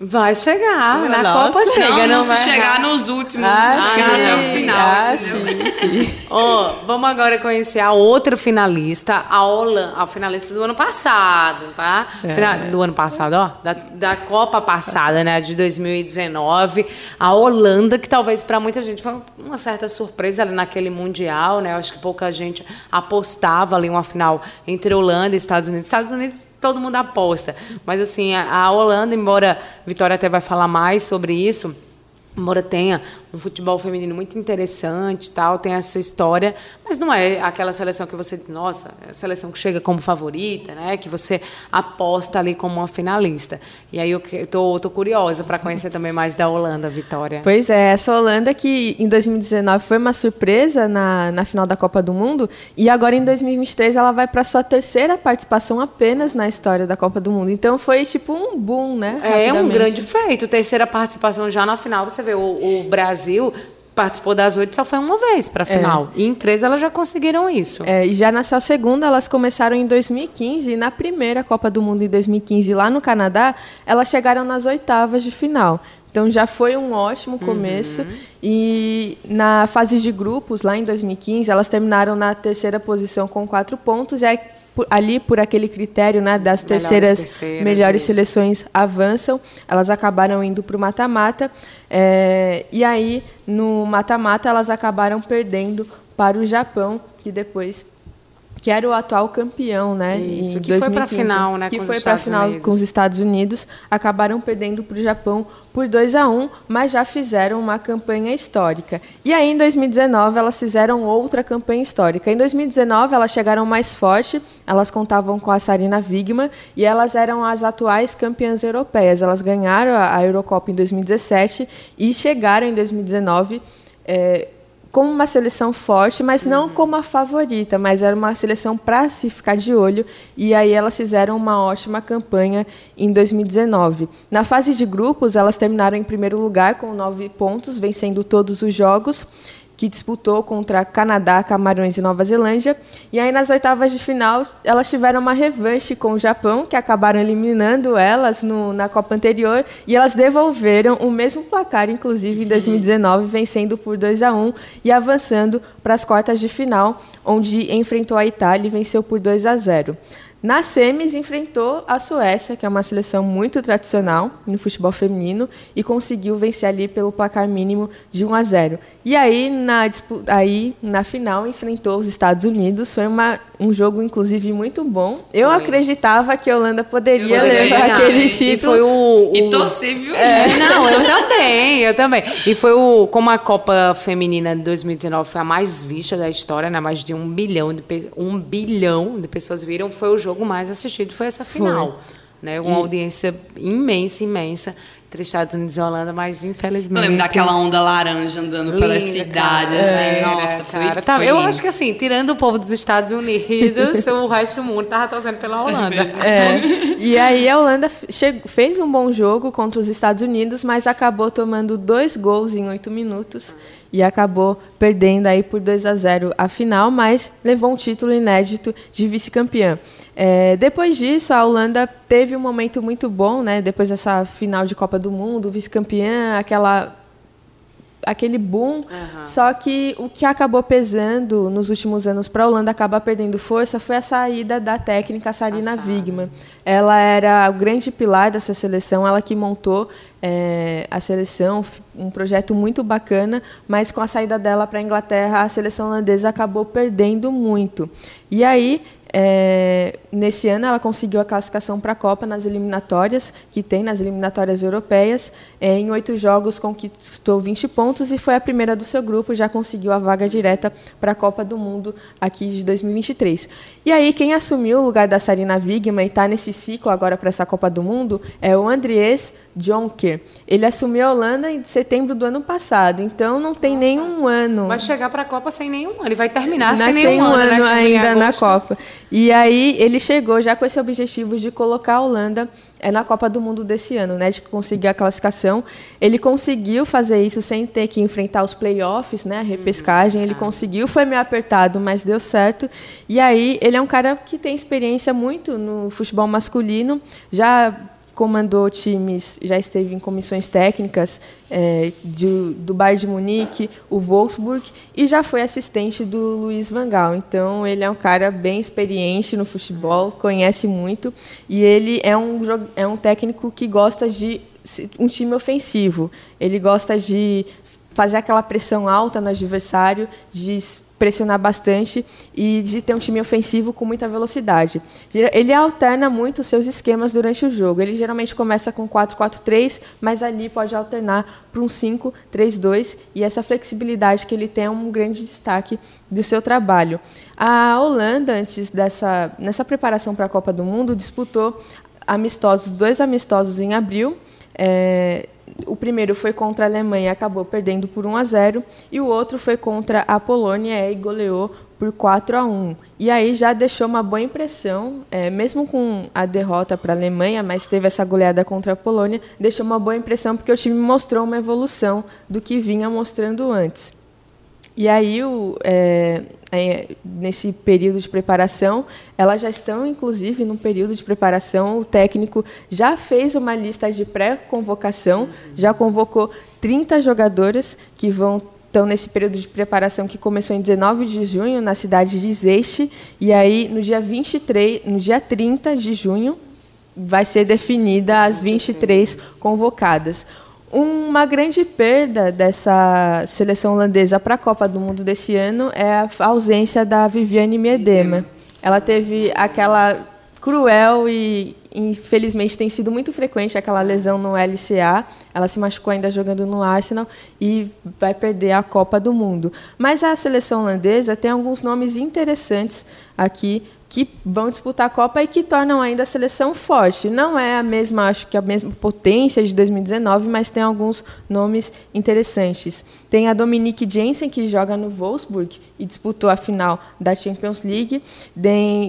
Vai chegar, na Nossa. Copa chega, não, não, vai chegar errar. nos últimos, Ah, chegar sim. até o final, ah, entendeu? sim, sim. Ó, vamos agora conhecer a outra finalista, a Holanda, a finalista do ano passado, tá? Fina- Do ano passado, ó, da, da Copa passada, né, de 2019, a Holanda, que talvez para muita gente foi uma certa surpresa ali naquele mundial, né? Eu acho que pouca gente apostava ali uma final entre Holanda e Estados Unidos. Estados Unidos todo mundo aposta, mas assim, a, a Holanda, embora Vitória até vai falar mais sobre isso, embora tenha um futebol feminino muito interessante tal, tem a sua história, mas não é aquela seleção que você diz, nossa, é a seleção que chega como favorita, né? Que você aposta ali como uma finalista. E aí eu tô, tô curiosa para conhecer também mais da Holanda, Vitória. Pois é, essa Holanda que em 2019 foi uma surpresa na, na final da Copa do Mundo e agora em 2023 ela vai para sua terceira participação apenas na história da Copa do Mundo. Então foi tipo um boom, né? É um grande feito. Terceira participação já na final. Você vê, o, o Brasil participou das oito, só foi uma vez para a final. E em três elas já conseguiram isso. É, e já na sua segunda, elas começaram em 2015 e na primeira Copa do Mundo em 2015 lá no Canadá, elas chegaram nas oitavas de final. Então já foi um ótimo começo. E na fase de grupos, lá em 2015, elas terminaram na terceira posição com quatro pontos. E aí, por- ali, por aquele critério né, das Melhores terceiras, terceiras, melhores seleções avançam, elas acabaram indo para o mata-mata. é, e aí, no mata-mata, elas acabaram perdendo para o Japão, que depois que era o atual campeão, né? Isso, em que foi pra 2015, final, né, Que foi para Estados final Unidos. com os Estados Unidos, acabaram perdendo para o Japão por 2 a 1, mas já fizeram uma campanha histórica. E aí em 2019 elas fizeram outra campanha histórica. Em 2019 elas chegaram mais forte, elas contavam com a Sarina Wigman e elas eram as atuais campeãs europeias. Elas ganharam a Eurocopa em 2017 e chegaram em 2019 eh, como uma seleção forte, mas não como a favorita, mas era uma seleção para se ficar de olho. E aí elas fizeram uma ótima campanha em 2019. Na fase de grupos, elas terminaram em primeiro lugar com nove pontos, vencendo todos os jogos que disputou contra Canadá, Camarões e Nova Zelândia. E aí nas oitavas de final, elas tiveram uma revanche com o Japão, que acabaram eliminando elas no- na Copa anterior, e elas devolveram o mesmo placar, inclusive em 2019, vencendo por 2 a 1 e avançando para as quartas de final, onde enfrentou a Itália e venceu por 2 a 0. Na semis, enfrentou a Suécia, que é uma seleção muito tradicional no futebol feminino, e conseguiu vencer ali pelo placar mínimo de 1 a 0. E aí, na, aí, na final, enfrentou os Estados Unidos. Foi uma, um jogo, inclusive, muito bom. Eu Foi. acreditava que a Holanda poderia Poderia levar ganhar. aquele E título. foi o, E o- torci, viu? É, não, eu também, eu também. E foi o, como a Copa Feminina de 2019 foi a mais vista da história, né? Mais de um bilhão de, pe- um bilhão de pessoas viram, foi o jogo mais assistido, foi essa final. Né? Uma audiência imensa, imensa entre Estados Unidos e Holanda, mas Eu infelizmente. lembro daquela onda laranja andando pela Linda, cidade, cara. assim, Era, nossa, foi, cara. Tá, foi eu lindo. acho que assim, tirando o povo dos Estados Unidos, o resto do mundo tava torcendo pela Holanda. É. E aí a Holanda fez um bom jogo contra os Estados Unidos, mas acabou tomando dois gols em oito minutos e acabou perdendo aí por 2 a 0 a final, mas levou um título inédito de vice-campeã. É, depois disso, a Holanda teve um momento muito bom, né? Depois dessa final de Copa do Mundo, vice-campeã, aquela aquele boom. Uhum. Só que o que acabou pesando nos últimos anos para a Holanda acabar perdendo força foi a saída da técnica Sarina Wigman. Ela era o grande pilar dessa seleção, ela que montou é, a seleção, um projeto muito bacana, mas com a saída dela para a Inglaterra, a seleção holandesa acabou perdendo muito. E aí é, nesse ano, ela conseguiu a classificação para a Copa nas eliminatórias, que tem nas eliminatórias europeias. É, em oito jogos, conquistou 20 pontos e foi a primeira do seu grupo, já conseguiu a vaga direta para a Copa do Mundo aqui de 2023. E aí, quem assumiu o lugar da Sarina Wigman e está nesse ciclo agora para essa Copa do Mundo é o Andries Jonker. Ele assumiu a Holanda em setembro do ano passado, então não tem Nossa. nenhum ano. Vai chegar para a Copa sem nenhum ano, ele vai terminar sem nenhum ano, ano né, ainda na Copa. E aí ele chegou já com esse objetivo de colocar a Holanda é, na Copa do Mundo desse ano, né, de conseguir a classificação. Ele conseguiu fazer isso sem ter que enfrentar os playoffs, né, a repescagem. Ele conseguiu, foi meio apertado, mas deu certo. E aí ele é um cara que tem experiência muito no futebol masculino, já comandou times, já esteve em comissões técnicas é, de, do Bayern de Munique, o Wolfsburg, e já foi assistente do Luiz Van Gaal. Então, ele é um cara bem experiente no futebol, conhece muito, e ele é um, é um técnico que gosta de um time ofensivo. Ele gosta de fazer aquela pressão alta no adversário, de pressionar bastante e de ter um time ofensivo com muita velocidade. Ele alterna muito os seus esquemas durante o jogo. Ele geralmente começa com 4-4-3, mas ali pode alternar para um 5-3-2 e essa flexibilidade que ele tem é um grande destaque do seu trabalho. A Holanda, antes dessa nessa preparação para a Copa do Mundo, disputou amistosos, dois amistosos em abril. É, o primeiro foi contra a Alemanha acabou perdendo por 1 a 0 e o outro foi contra a Polônia e goleou por 4 a 1 e aí já deixou uma boa impressão é, mesmo com a derrota para a Alemanha mas teve essa goleada contra a Polônia deixou uma boa impressão porque o time mostrou uma evolução do que vinha mostrando antes. E aí, o, é, é, nesse período de preparação, elas já estão, inclusive, no período de preparação. O técnico já fez uma lista de pré-convocação, já convocou 30 jogadoras que vão estão nesse período de preparação que começou em 19 de junho na cidade de Zeste e aí no dia 23, no dia 30 de junho vai ser definida as 23 convocadas. Uma grande perda dessa seleção holandesa para a Copa do Mundo desse ano é a ausência da Viviane Miedema. Ela teve aquela cruel e infelizmente tem sido muito frequente aquela lesão no LCA. Ela se machucou ainda jogando no Arsenal e vai perder a Copa do Mundo. Mas a seleção holandesa tem alguns nomes interessantes aqui que vão disputar a Copa e que tornam ainda a seleção forte. Não é a mesma, acho que a mesma potência de 2019, mas tem alguns nomes interessantes. Tem a Dominique Jensen, que joga no Wolfsburg e disputou a final da Champions League.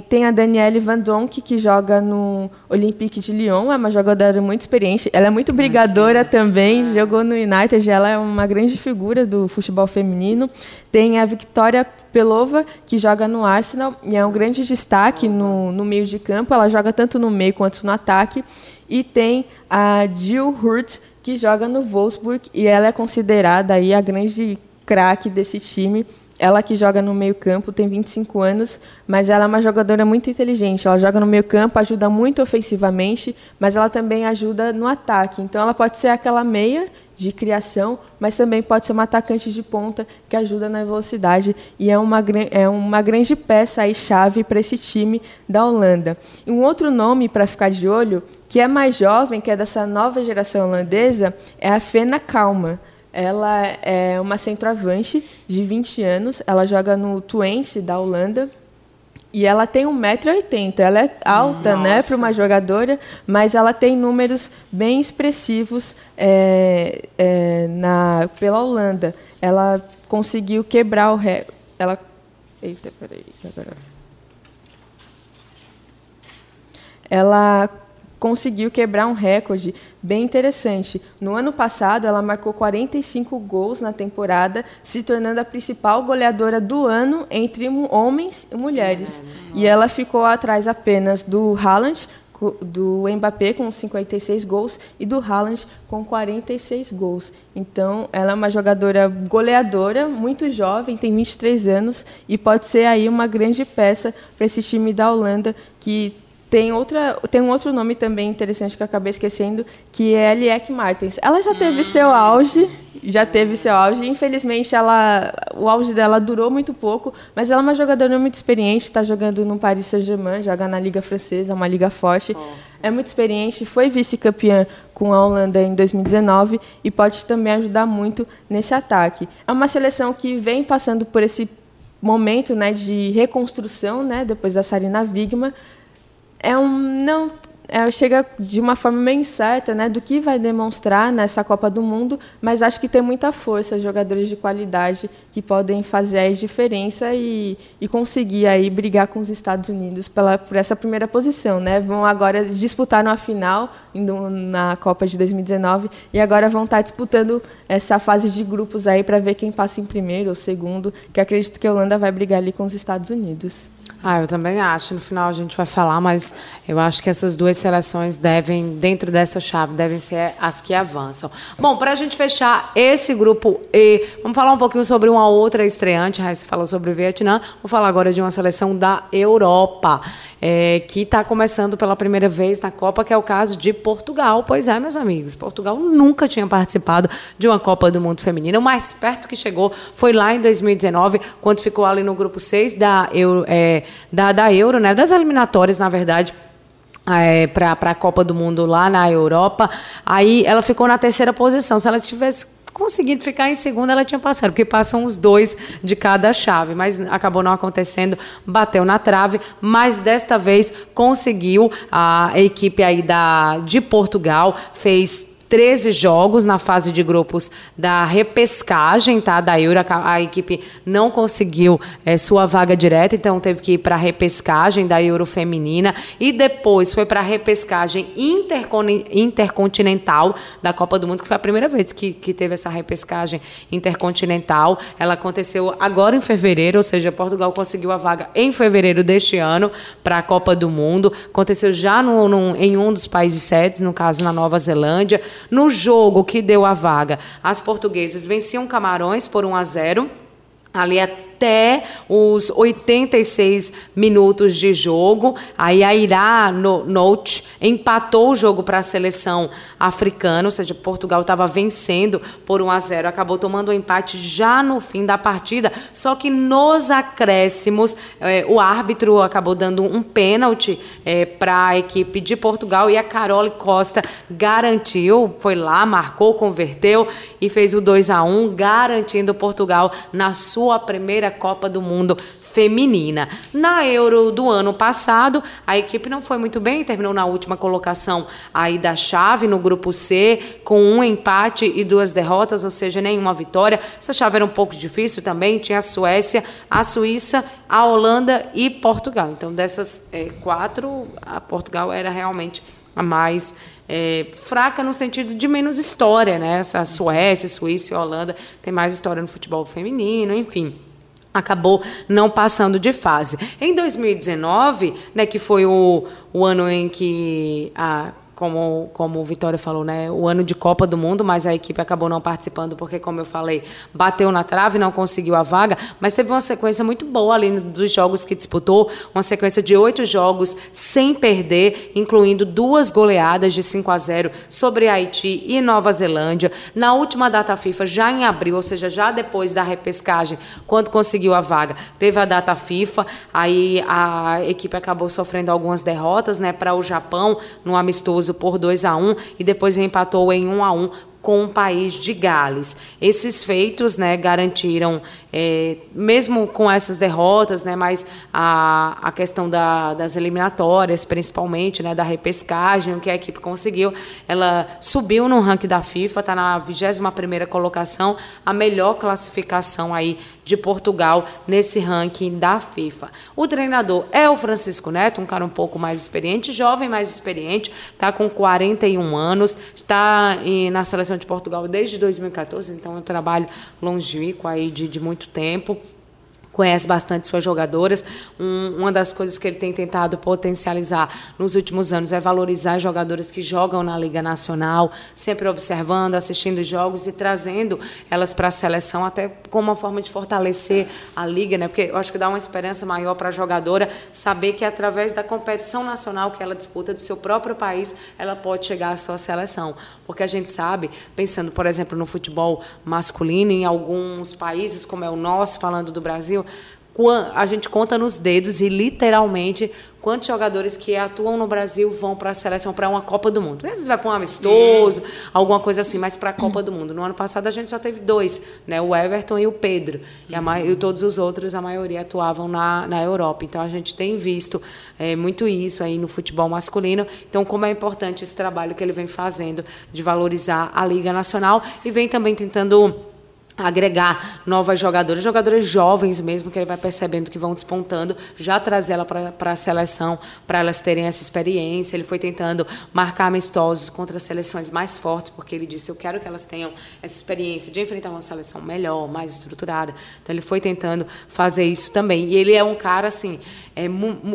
Tem a Danielle Van Donk, que joga no Olympique de Lyon, é uma jogadora muito experiente. Ela é muito brigadora ah, também, ah. jogou no United, ela é uma grande figura do futebol feminino. Tem a Victoria Pelova, que joga no Arsenal e é um grande destaque no, no meio de campo. Ela joga tanto no meio quanto no ataque. E tem a Jill Hurt, que joga no Wolfsburg e ela é considerada aí a grande craque desse time. Ela que joga no meio-campo, tem 25 anos, mas ela é uma jogadora muito inteligente. Ela joga no meio-campo, ajuda muito ofensivamente, mas ela também ajuda no ataque. Então ela pode ser aquela meia de criação, mas também pode ser uma atacante de ponta que ajuda na velocidade e é uma, é uma grande peça aí chave para esse time da Holanda. E um outro nome para ficar de olho, que é mais jovem, que é dessa nova geração holandesa, é a Fena Kalma. Ela é uma centroavante de 20 anos, ela joga no Twente da Holanda. E ela tem 1,80m. Ela é alta, né, para uma jogadora, mas ela tem números bem expressivos é, é, na, pela Holanda. Ela conseguiu quebrar o recorde. Ela. Eita, peraí, que agora. Ela conseguiu quebrar um recorde bem interessante. No ano passado, ela marcou 45 gols na temporada, se tornando a principal goleadora do ano entre homens e mulheres. E ela ficou atrás apenas do Haaland, do Mbappé com 56 gols e do Haaland com 46 gols. Então, ela é uma jogadora goleadora, muito jovem, tem 23 anos e pode ser aí uma grande peça para esse time da Holanda que tem, outra, tem um outro nome também interessante que eu acabei esquecendo, que é Liek Martens. Ela já teve hum, seu auge, já teve seu auge. Infelizmente, ela, o auge dela durou muito pouco, mas ela é uma jogadora muito experiente, está jogando no Paris Saint-Germain, joga na Liga Francesa, uma liga forte. Oh. É muito experiente, foi vice-campeã com a Holanda em 2019 e pode também ajudar muito nesse ataque. É uma seleção que vem passando por esse momento né, de reconstrução, né, depois da Sarina Wigman, é um não é, chega de uma forma meio incerta né, do que vai demonstrar nessa Copa do Mundo, mas acho que tem muita força, jogadores de qualidade que podem fazer a diferença e, e conseguir aí brigar com os Estados Unidos pela, por essa primeira posição. Né? Vão agora disputar na final, na Copa de 2019, e agora vão estar disputando essa fase de grupos aí para ver quem passa em primeiro ou segundo, que acredito que a Holanda vai brigar ali com os Estados Unidos. Ah, eu também acho. No final a gente vai falar, mas eu acho que essas duas seleções devem, dentro dessa chave, devem ser as que avançam. Bom, para a gente fechar esse grupo E, vamos falar um pouquinho sobre uma outra estreante. A Raíssa falou sobre o Vietnã. Vou falar agora de uma seleção da Europa, é, que está começando pela primeira vez na Copa, que é o caso de Portugal. Pois é, meus amigos, Portugal nunca tinha participado de uma Copa do Mundo Feminina. O mais perto que chegou foi lá em 2019, quando ficou ali no grupo 6 da Euro. É, da, da Euro, né? Das eliminatórias, na verdade. É, para a Copa do Mundo lá na Europa. Aí ela ficou na terceira posição. Se ela tivesse conseguido ficar em segunda, ela tinha passado, porque passam os dois de cada chave, mas acabou não acontecendo, bateu na trave, mas desta vez conseguiu a equipe aí da de Portugal fez 13 jogos na fase de grupos da repescagem, tá? Da Euro, a, equipe não conseguiu é, sua vaga direta, então teve que ir para a repescagem da Euro feminina e depois foi para a repescagem intercontinental da Copa do Mundo, que foi a primeira vez que, que teve essa repescagem intercontinental. Ela aconteceu agora em fevereiro, ou seja, Portugal conseguiu a vaga em fevereiro deste ano para a Copa do Mundo. Aconteceu já no, no, em um dos países sedes, no caso na Nova Zelândia. No jogo que deu a vaga, as portuguesas venciam Camarões por 1 a 0 ali até os 86 minutos de jogo. Aí a Irá no, Note empatou o jogo para a seleção africana, ou seja, Portugal estava vencendo por 1 a 0, acabou tomando o um empate já no fim da partida. Só que nos acréscimos, eh, o árbitro acabou dando um pênalti eh, para a equipe de Portugal e a Carole Costa garantiu, foi lá, marcou, converteu e fez o 2 a 1, garantindo Portugal na sua primeira primeira Copa do Mundo feminina. Na Euro do ano passado, a equipe não foi muito bem, terminou na última colocação aí da chave, no grupo C, com um empate e duas derrotas, ou seja, nenhuma vitória. Essa chave era um pouco difícil também, tinha a Suécia, a Suíça, a Holanda e Portugal. Então, dessas é, quatro, a Portugal era realmente a mais é, fraca no sentido de menos história, né? Essa Suécia, Suíça e Holanda tem mais história no futebol feminino, enfim acabou não passando de fase. Em 2019, né, que foi o, o ano em que a como, como o Vitória falou, né, o ano de Copa do Mundo, mas a equipe acabou não participando porque, como eu falei, bateu na trave, não conseguiu a vaga, mas teve uma sequência muito boa ali dos jogos que disputou, uma sequência de oito jogos sem perder, incluindo duas goleadas de 5 a 0 sobre Haiti e Nova Zelândia. Na última data FIFA, já em abril, ou seja, já depois da repescagem, quando conseguiu a vaga, teve a data FIFA, aí a equipe acabou sofrendo algumas derrotas, né, para o Japão, no amistoso por 2 a 1 e depois empatou em 1 a 1 com o país de Gales. Esses feitos né, garantiram, é, mesmo com essas derrotas, né, mas a, a questão da, das eliminatórias, principalmente, né, da repescagem, o que a equipe conseguiu, ela subiu no ranking da FIFA, está na 21ª colocação, a melhor classificação aí de Portugal nesse ranking da FIFA. O treinador é o Francisco Neto, um cara um pouco mais experiente, jovem mais experiente, está com 41 anos, está na seleção de Portugal desde 2014, então um trabalho longínquo aí de, de muito tempo conhece bastante suas jogadoras. Um, uma das coisas que ele tem tentado potencializar nos últimos anos é valorizar jogadoras que jogam na Liga Nacional, sempre observando, assistindo jogos e trazendo elas para a seleção, até como uma forma de fortalecer a Liga, né? porque eu acho que dá uma esperança maior para a jogadora saber que através da competição nacional que ela disputa do seu próprio país, ela pode chegar à sua seleção. Porque a gente sabe, pensando, por exemplo, no futebol masculino, em alguns países, como é o nosso, falando do Brasil, a gente conta nos dedos e literalmente quantos jogadores que atuam no Brasil vão para a seleção para uma Copa do Mundo. Às vezes vai para um amistoso, alguma coisa assim, mas para a Copa do Mundo. No ano passado a gente só teve dois, né? O Everton e o Pedro. E, a, e todos os outros, a maioria atuavam na, na Europa. Então a gente tem visto é, muito isso aí no futebol masculino. Então, como é importante esse trabalho que ele vem fazendo de valorizar a Liga Nacional e vem também tentando agregar novas jogadoras, jogadoras jovens mesmo, que ele vai percebendo que vão despontando, já trazer ela para a seleção, para elas terem essa experiência. Ele foi tentando marcar amistosos contra seleções mais fortes, porque ele disse: Eu quero que elas tenham essa experiência de enfrentar uma seleção melhor, mais estruturada. Então, ele foi tentando fazer isso também. E ele é um cara, assim, é,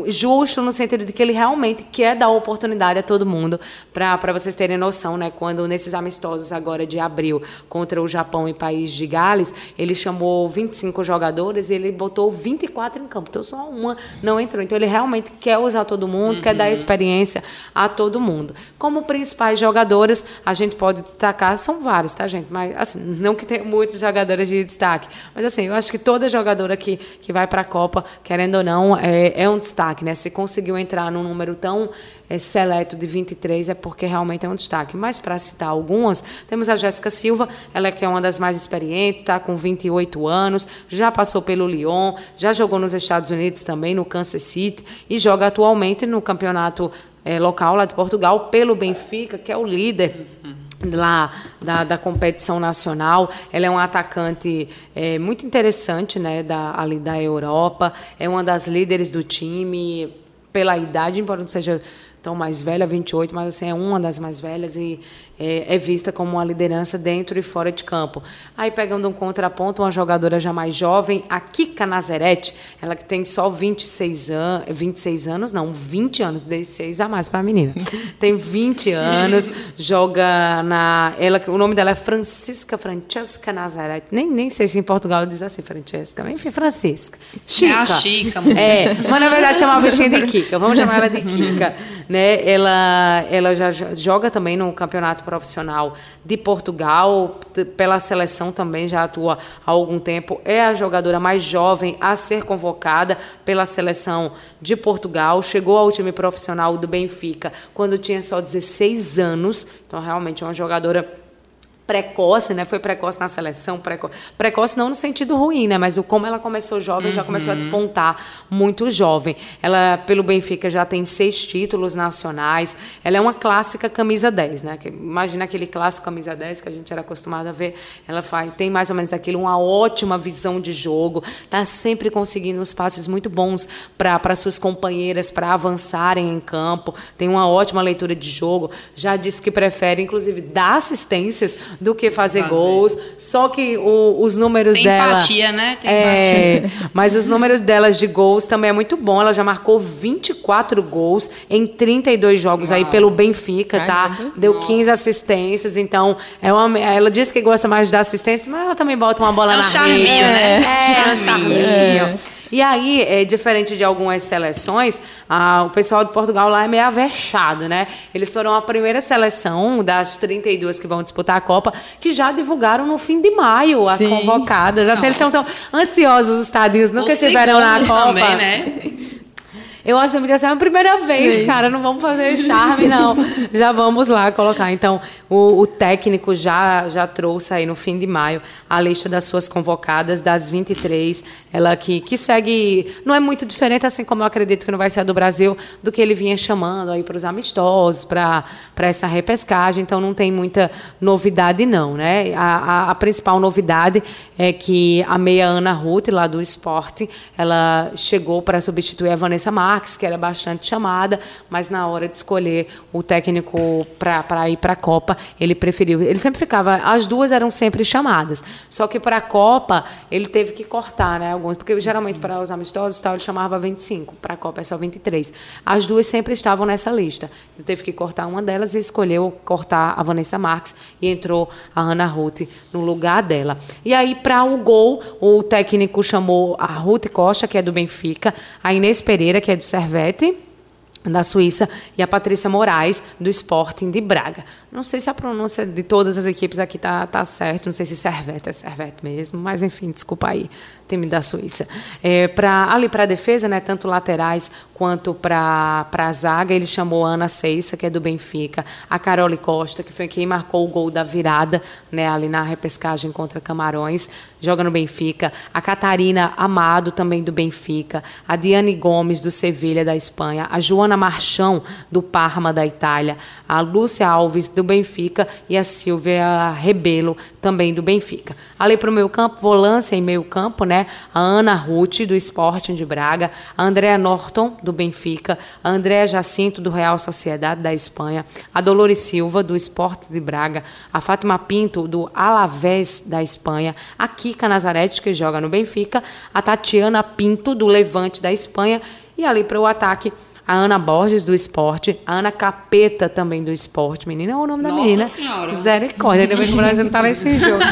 justo no sentido de que ele realmente quer dar oportunidade a todo mundo, para vocês terem noção, né? Quando nesses amistosos agora de abril contra o Japão e país de Gales, ele chamou 25 jogadores e ele botou 24 em campo. Então só uma não entrou. Então ele realmente quer usar todo mundo, uhum. quer dar uhum. experiência a todo mundo. Como principais jogadores, a gente pode destacar, são vários, tá, gente? Mas assim, não que tenha muitos jogadores de destaque, mas assim, eu acho que toda jogadora que, que vai para a Copa, querendo ou não, é, é um destaque, né? Se conseguiu entrar num número tão é, seleto de 23 é porque realmente é um destaque. Mas para citar algumas, temos a Jéssica Silva, ela é que é uma das mais experientes, está com 28 anos, já passou pelo Lyon, já jogou nos Estados Unidos também, no Kansas City, e joga atualmente no campeonato é, local lá de Portugal pelo Benfica, que é o líder lá da, da competição nacional. Ela é uma atacante é, muito interessante, né, da, ali da Europa. É uma das líderes do time pela idade, embora não seja tão mais velha, 28, mas assim, é uma das mais velhas e é, é, vista como uma liderança dentro e fora de campo. Aí, pegando um contraponto, uma jogadora já mais jovem, a Kika Nazarete, ela que tem só 26 anos, 26 anos, não, 20 anos, dei 6 a mais para a menina. Tem 20 anos, joga na. Ela, o nome dela é Francisca Francesca Nazarete. Nem, nem sei se em Portugal diz assim, Francesca, enfim, Francisca. Chica. É a Chica, É, mas na verdade chama a bichinha de Kika, vamos chamar ela de Kika. Né? Ela, ela já joga também no campeonato profissional de Portugal, pela seleção também já atua há algum tempo. É a jogadora mais jovem a ser convocada pela seleção de Portugal. Chegou ao time profissional do Benfica quando tinha só 16 anos. Então, realmente é uma jogadora precoce, né? Foi precoce na seleção, preco... precoce não no sentido ruim, né? Mas o como ela começou jovem, uhum. já começou a uhum. despontar muito jovem. Ela, pelo Benfica, já tem seis títulos nacionais. Ela é uma clássica camisa 10, né? Imagina aquele clássico camisa 10 que a gente era acostumado a ver. Ela faz, tem mais ou menos aquilo, uma ótima visão de jogo, tá sempre conseguindo uns passes muito bons para suas companheiras para avançarem em campo. Tem uma ótima leitura de jogo. Já disse que prefere, inclusive, dar assistências do que fazer, fazer. gols. Só que o, os números Tem dela. Empatia, né? Tem é, empatia. Mas os números delas de gols também é muito bom. Ela já marcou 24 gols em 32 jogos Uau. aí pelo Benfica, tá? Deu Nossa. 15 assistências. Então, é uma, ela disse que gosta mais de dar assistência, mas ela também bota uma bola é um na charminho, rede. né? É, é um charminho. É. E aí, é, diferente de algumas seleções, a, o pessoal de Portugal lá é meio avexado, né? Eles foram a primeira seleção das 32 que vão disputar a Copa que já divulgaram no fim de maio as Sim. convocadas. Assim, eles estão tão ansiosos, os tadinhos, nunca estiveram na Copa. Também, né? Eu acho que é a primeira vez, cara. Não vamos fazer charme, não. já vamos lá colocar. Então, o, o, técnico já, já trouxe aí no fim de maio a lista das suas convocadas, das 23. Ela que, que segue. Não é muito diferente, assim como eu acredito que não vai ser a do Brasil, do que ele vinha chamando aí para os amistosos, para essa repescagem. Então, não tem muita novidade, não. Né? A, a, a principal novidade é que a meia Ana Ruth, lá do esporte, ela chegou para substituir a Vanessa Mar Marques, que era bastante chamada, mas na hora de escolher o técnico para ir para a Copa, ele preferiu. Ele sempre ficava, as duas eram sempre chamadas. Só que para a Copa, ele teve que cortar, né, alguns, porque geralmente para os amistosos, tal, ele chamava 25, para a Copa é só 23. As duas sempre estavam nessa lista. Ele teve que cortar uma delas e escolheu cortar a Vanessa Marques e entrou a Hannah Ruth no lugar dela. E aí para o gol, o técnico chamou a Ruth Costa, que é do Benfica, a Inês Pereira, que é do Servete, da Suíça, e a Patrícia Moraes, do Sporting de Braga. Não sei se a pronúncia de todas as equipes aqui tá, tá certo, não sei se Servete é Servete mesmo, mas enfim, desculpa aí, time da Suíça. É, pra, ali para a defesa, né, tanto laterais quanto para a zaga, ele chamou Ana Ceissa, que é do Benfica, a Carole Costa, que foi quem marcou o gol da virada né, ali na repescagem contra Camarões, joga no Benfica, a Catarina Amado, também do Benfica, a Diane Gomes, do Sevilha, da Espanha, a Joana Marchão, do Parma, da Itália, a Lúcia Alves, do Benfica, e a Silvia Rebelo, também do Benfica. Ali para o meio campo, volância em meio campo, né? A Ana Ruth, do Sporting de Braga, a Andrea Norton, do Benfica, a Andrea Jacinto, do Real Sociedade da Espanha, a Dolores Silva, do Sporting de Braga, a Fátima Pinto, do Alavés da Espanha, a Kika Nazarete, que joga no Benfica, a Tatiana Pinto, do Levante da Espanha, e ali para o ataque, a Ana Borges do esporte, a Ana Capeta também do esporte. Menina, é o nome da Nossa menina. Senhora. Misericórdia, bem que o Brasil não tá nesse jogo.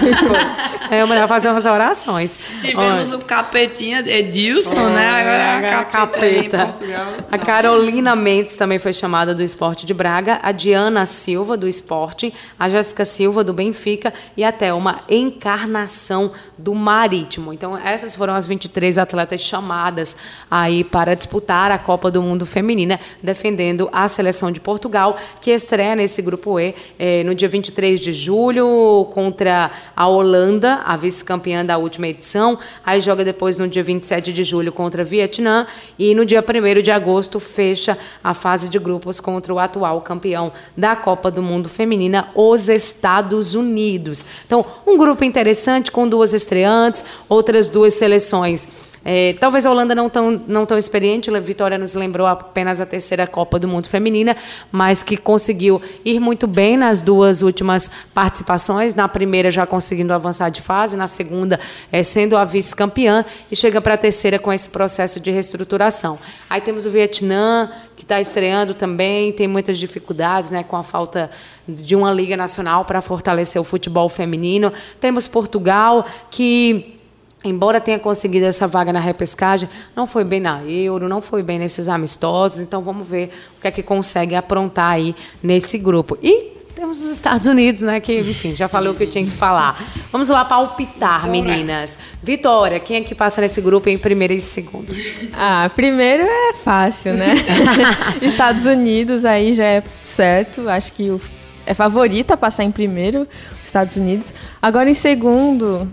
é melhor fazer umas orações. Tivemos Olha. o Capetinha Edilson, né? Agora é a Capeta, Portugal. A Carolina Mendes também foi chamada do Esporte de Braga, a Diana Silva do Esporte, a Jéssica Silva do Benfica e até uma encarnação do Marítimo. Então essas foram as 23 atletas chamadas aí para disputar a Copa do Mundo Feminina, defendendo a seleção de Portugal, que estreia nesse grupo E eh, no dia 23 de julho contra a Holanda, a vice-campeã da última edição. Aí joga depois no dia 27 de julho contra Vietnã e no dia 1 de agosto fecha a fase de grupos contra o atual campeão da Copa do Mundo Feminina, os Estados Unidos. Então, um grupo interessante com duas estreantes, outras duas seleções é, talvez a Holanda não tão, não tão experiente, a Vitória nos lembrou apenas a terceira Copa do Mundo Feminina, mas que conseguiu ir muito bem nas duas últimas participações. Na primeira, já conseguindo avançar de fase, na segunda, é, sendo a vice-campeã, e chega para a terceira com esse processo de reestruturação. Aí temos o Vietnã, que está estreando também, tem muitas dificuldades né, com a falta de uma Liga Nacional para fortalecer o futebol feminino. Temos Portugal, que embora tenha conseguido essa vaga na repescagem, não foi bem na Euro, não foi bem nesses amistosos. Então vamos ver o que é que consegue aprontar aí nesse grupo. E temos os Estados Unidos, né? Que, enfim, já falei o que eu tinha que falar. Vamos lá palpitar, meninas. Vitória, quem é que passa nesse grupo em primeiro e segundo? Ah, primeiro é fácil, né? Estados Unidos aí já é certo. Acho que o, é favorita a passar em primeiro, Estados Unidos. Agora em segundo,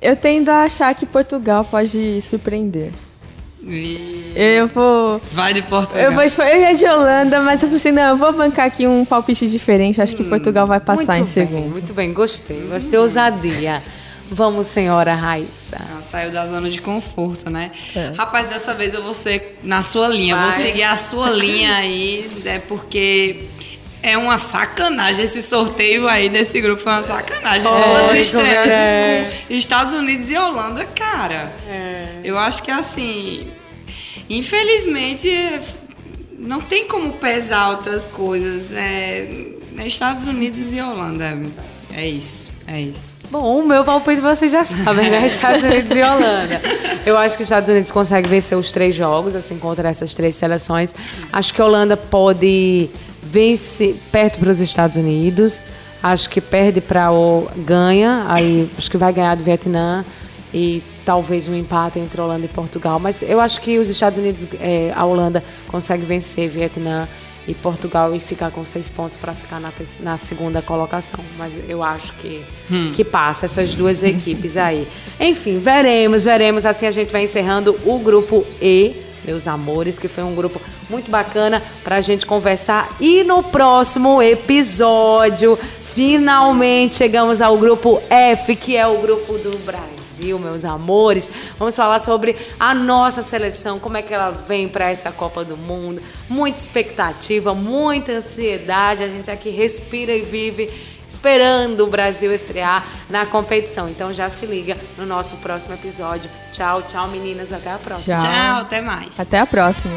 eu tendo a achar que Portugal pode surpreender. E- Eu vou. Vai de Portugal. Eu, vou, eu ia de Holanda, mas eu falei assim: não, eu vou bancar aqui um palpite diferente. Acho que Portugal vai passar em bem, segundo. Muito bem, gostei. Gostei, ousadia. Vamos, senhora Raíssa. Ela saiu da zona de conforto, né? É. Rapaz, dessa vez eu vou ser na sua linha. Vai. Vou seguir a sua linha aí, é porque é uma sacanagem esse sorteio aí desse grupo. Foi uma sacanagem. Duas estreantes é. com Estados Unidos e Holanda, cara. É. Eu acho que assim, infelizmente, não tem como pesar outras coisas. É, é Estados Unidos e Holanda. É isso, é isso. Bom, o meu palpite vocês já sabem, né? Estados Unidos e Holanda. Eu acho que os Estados Unidos consegue vencer os três jogos, assim, contra essas três seleções. Acho que a Holanda pode vencer perto para os Estados Unidos. Acho que perde para o ganha, aí acho que vai ganhar do Vietnã e talvez um empate entre Holanda e Portugal. Mas eu acho que os Estados Unidos, eh, a Holanda consegue vencer Vietnã e Portugal e ficar com seis pontos para ficar na, na segunda colocação. Mas eu acho que, que passa essas duas equipes aí. Enfim, veremos, veremos. Assim a gente vai encerrando o grupo E, meus amores, que foi um grupo muito bacana para a gente conversar. E no próximo episódio Finalmente chegamos ao grupo F, que é o grupo do Brasil, meus amores. Vamos falar sobre a nossa seleção, como é que ela vem para essa Copa do Mundo. Muita expectativa, muita ansiedade. A gente aqui respira e vive esperando o Brasil estrear na competição. Então já se liga no nosso próximo episódio. Tchau, tchau meninas, até a próxima. Tchau, tchau até mais. Até a próxima.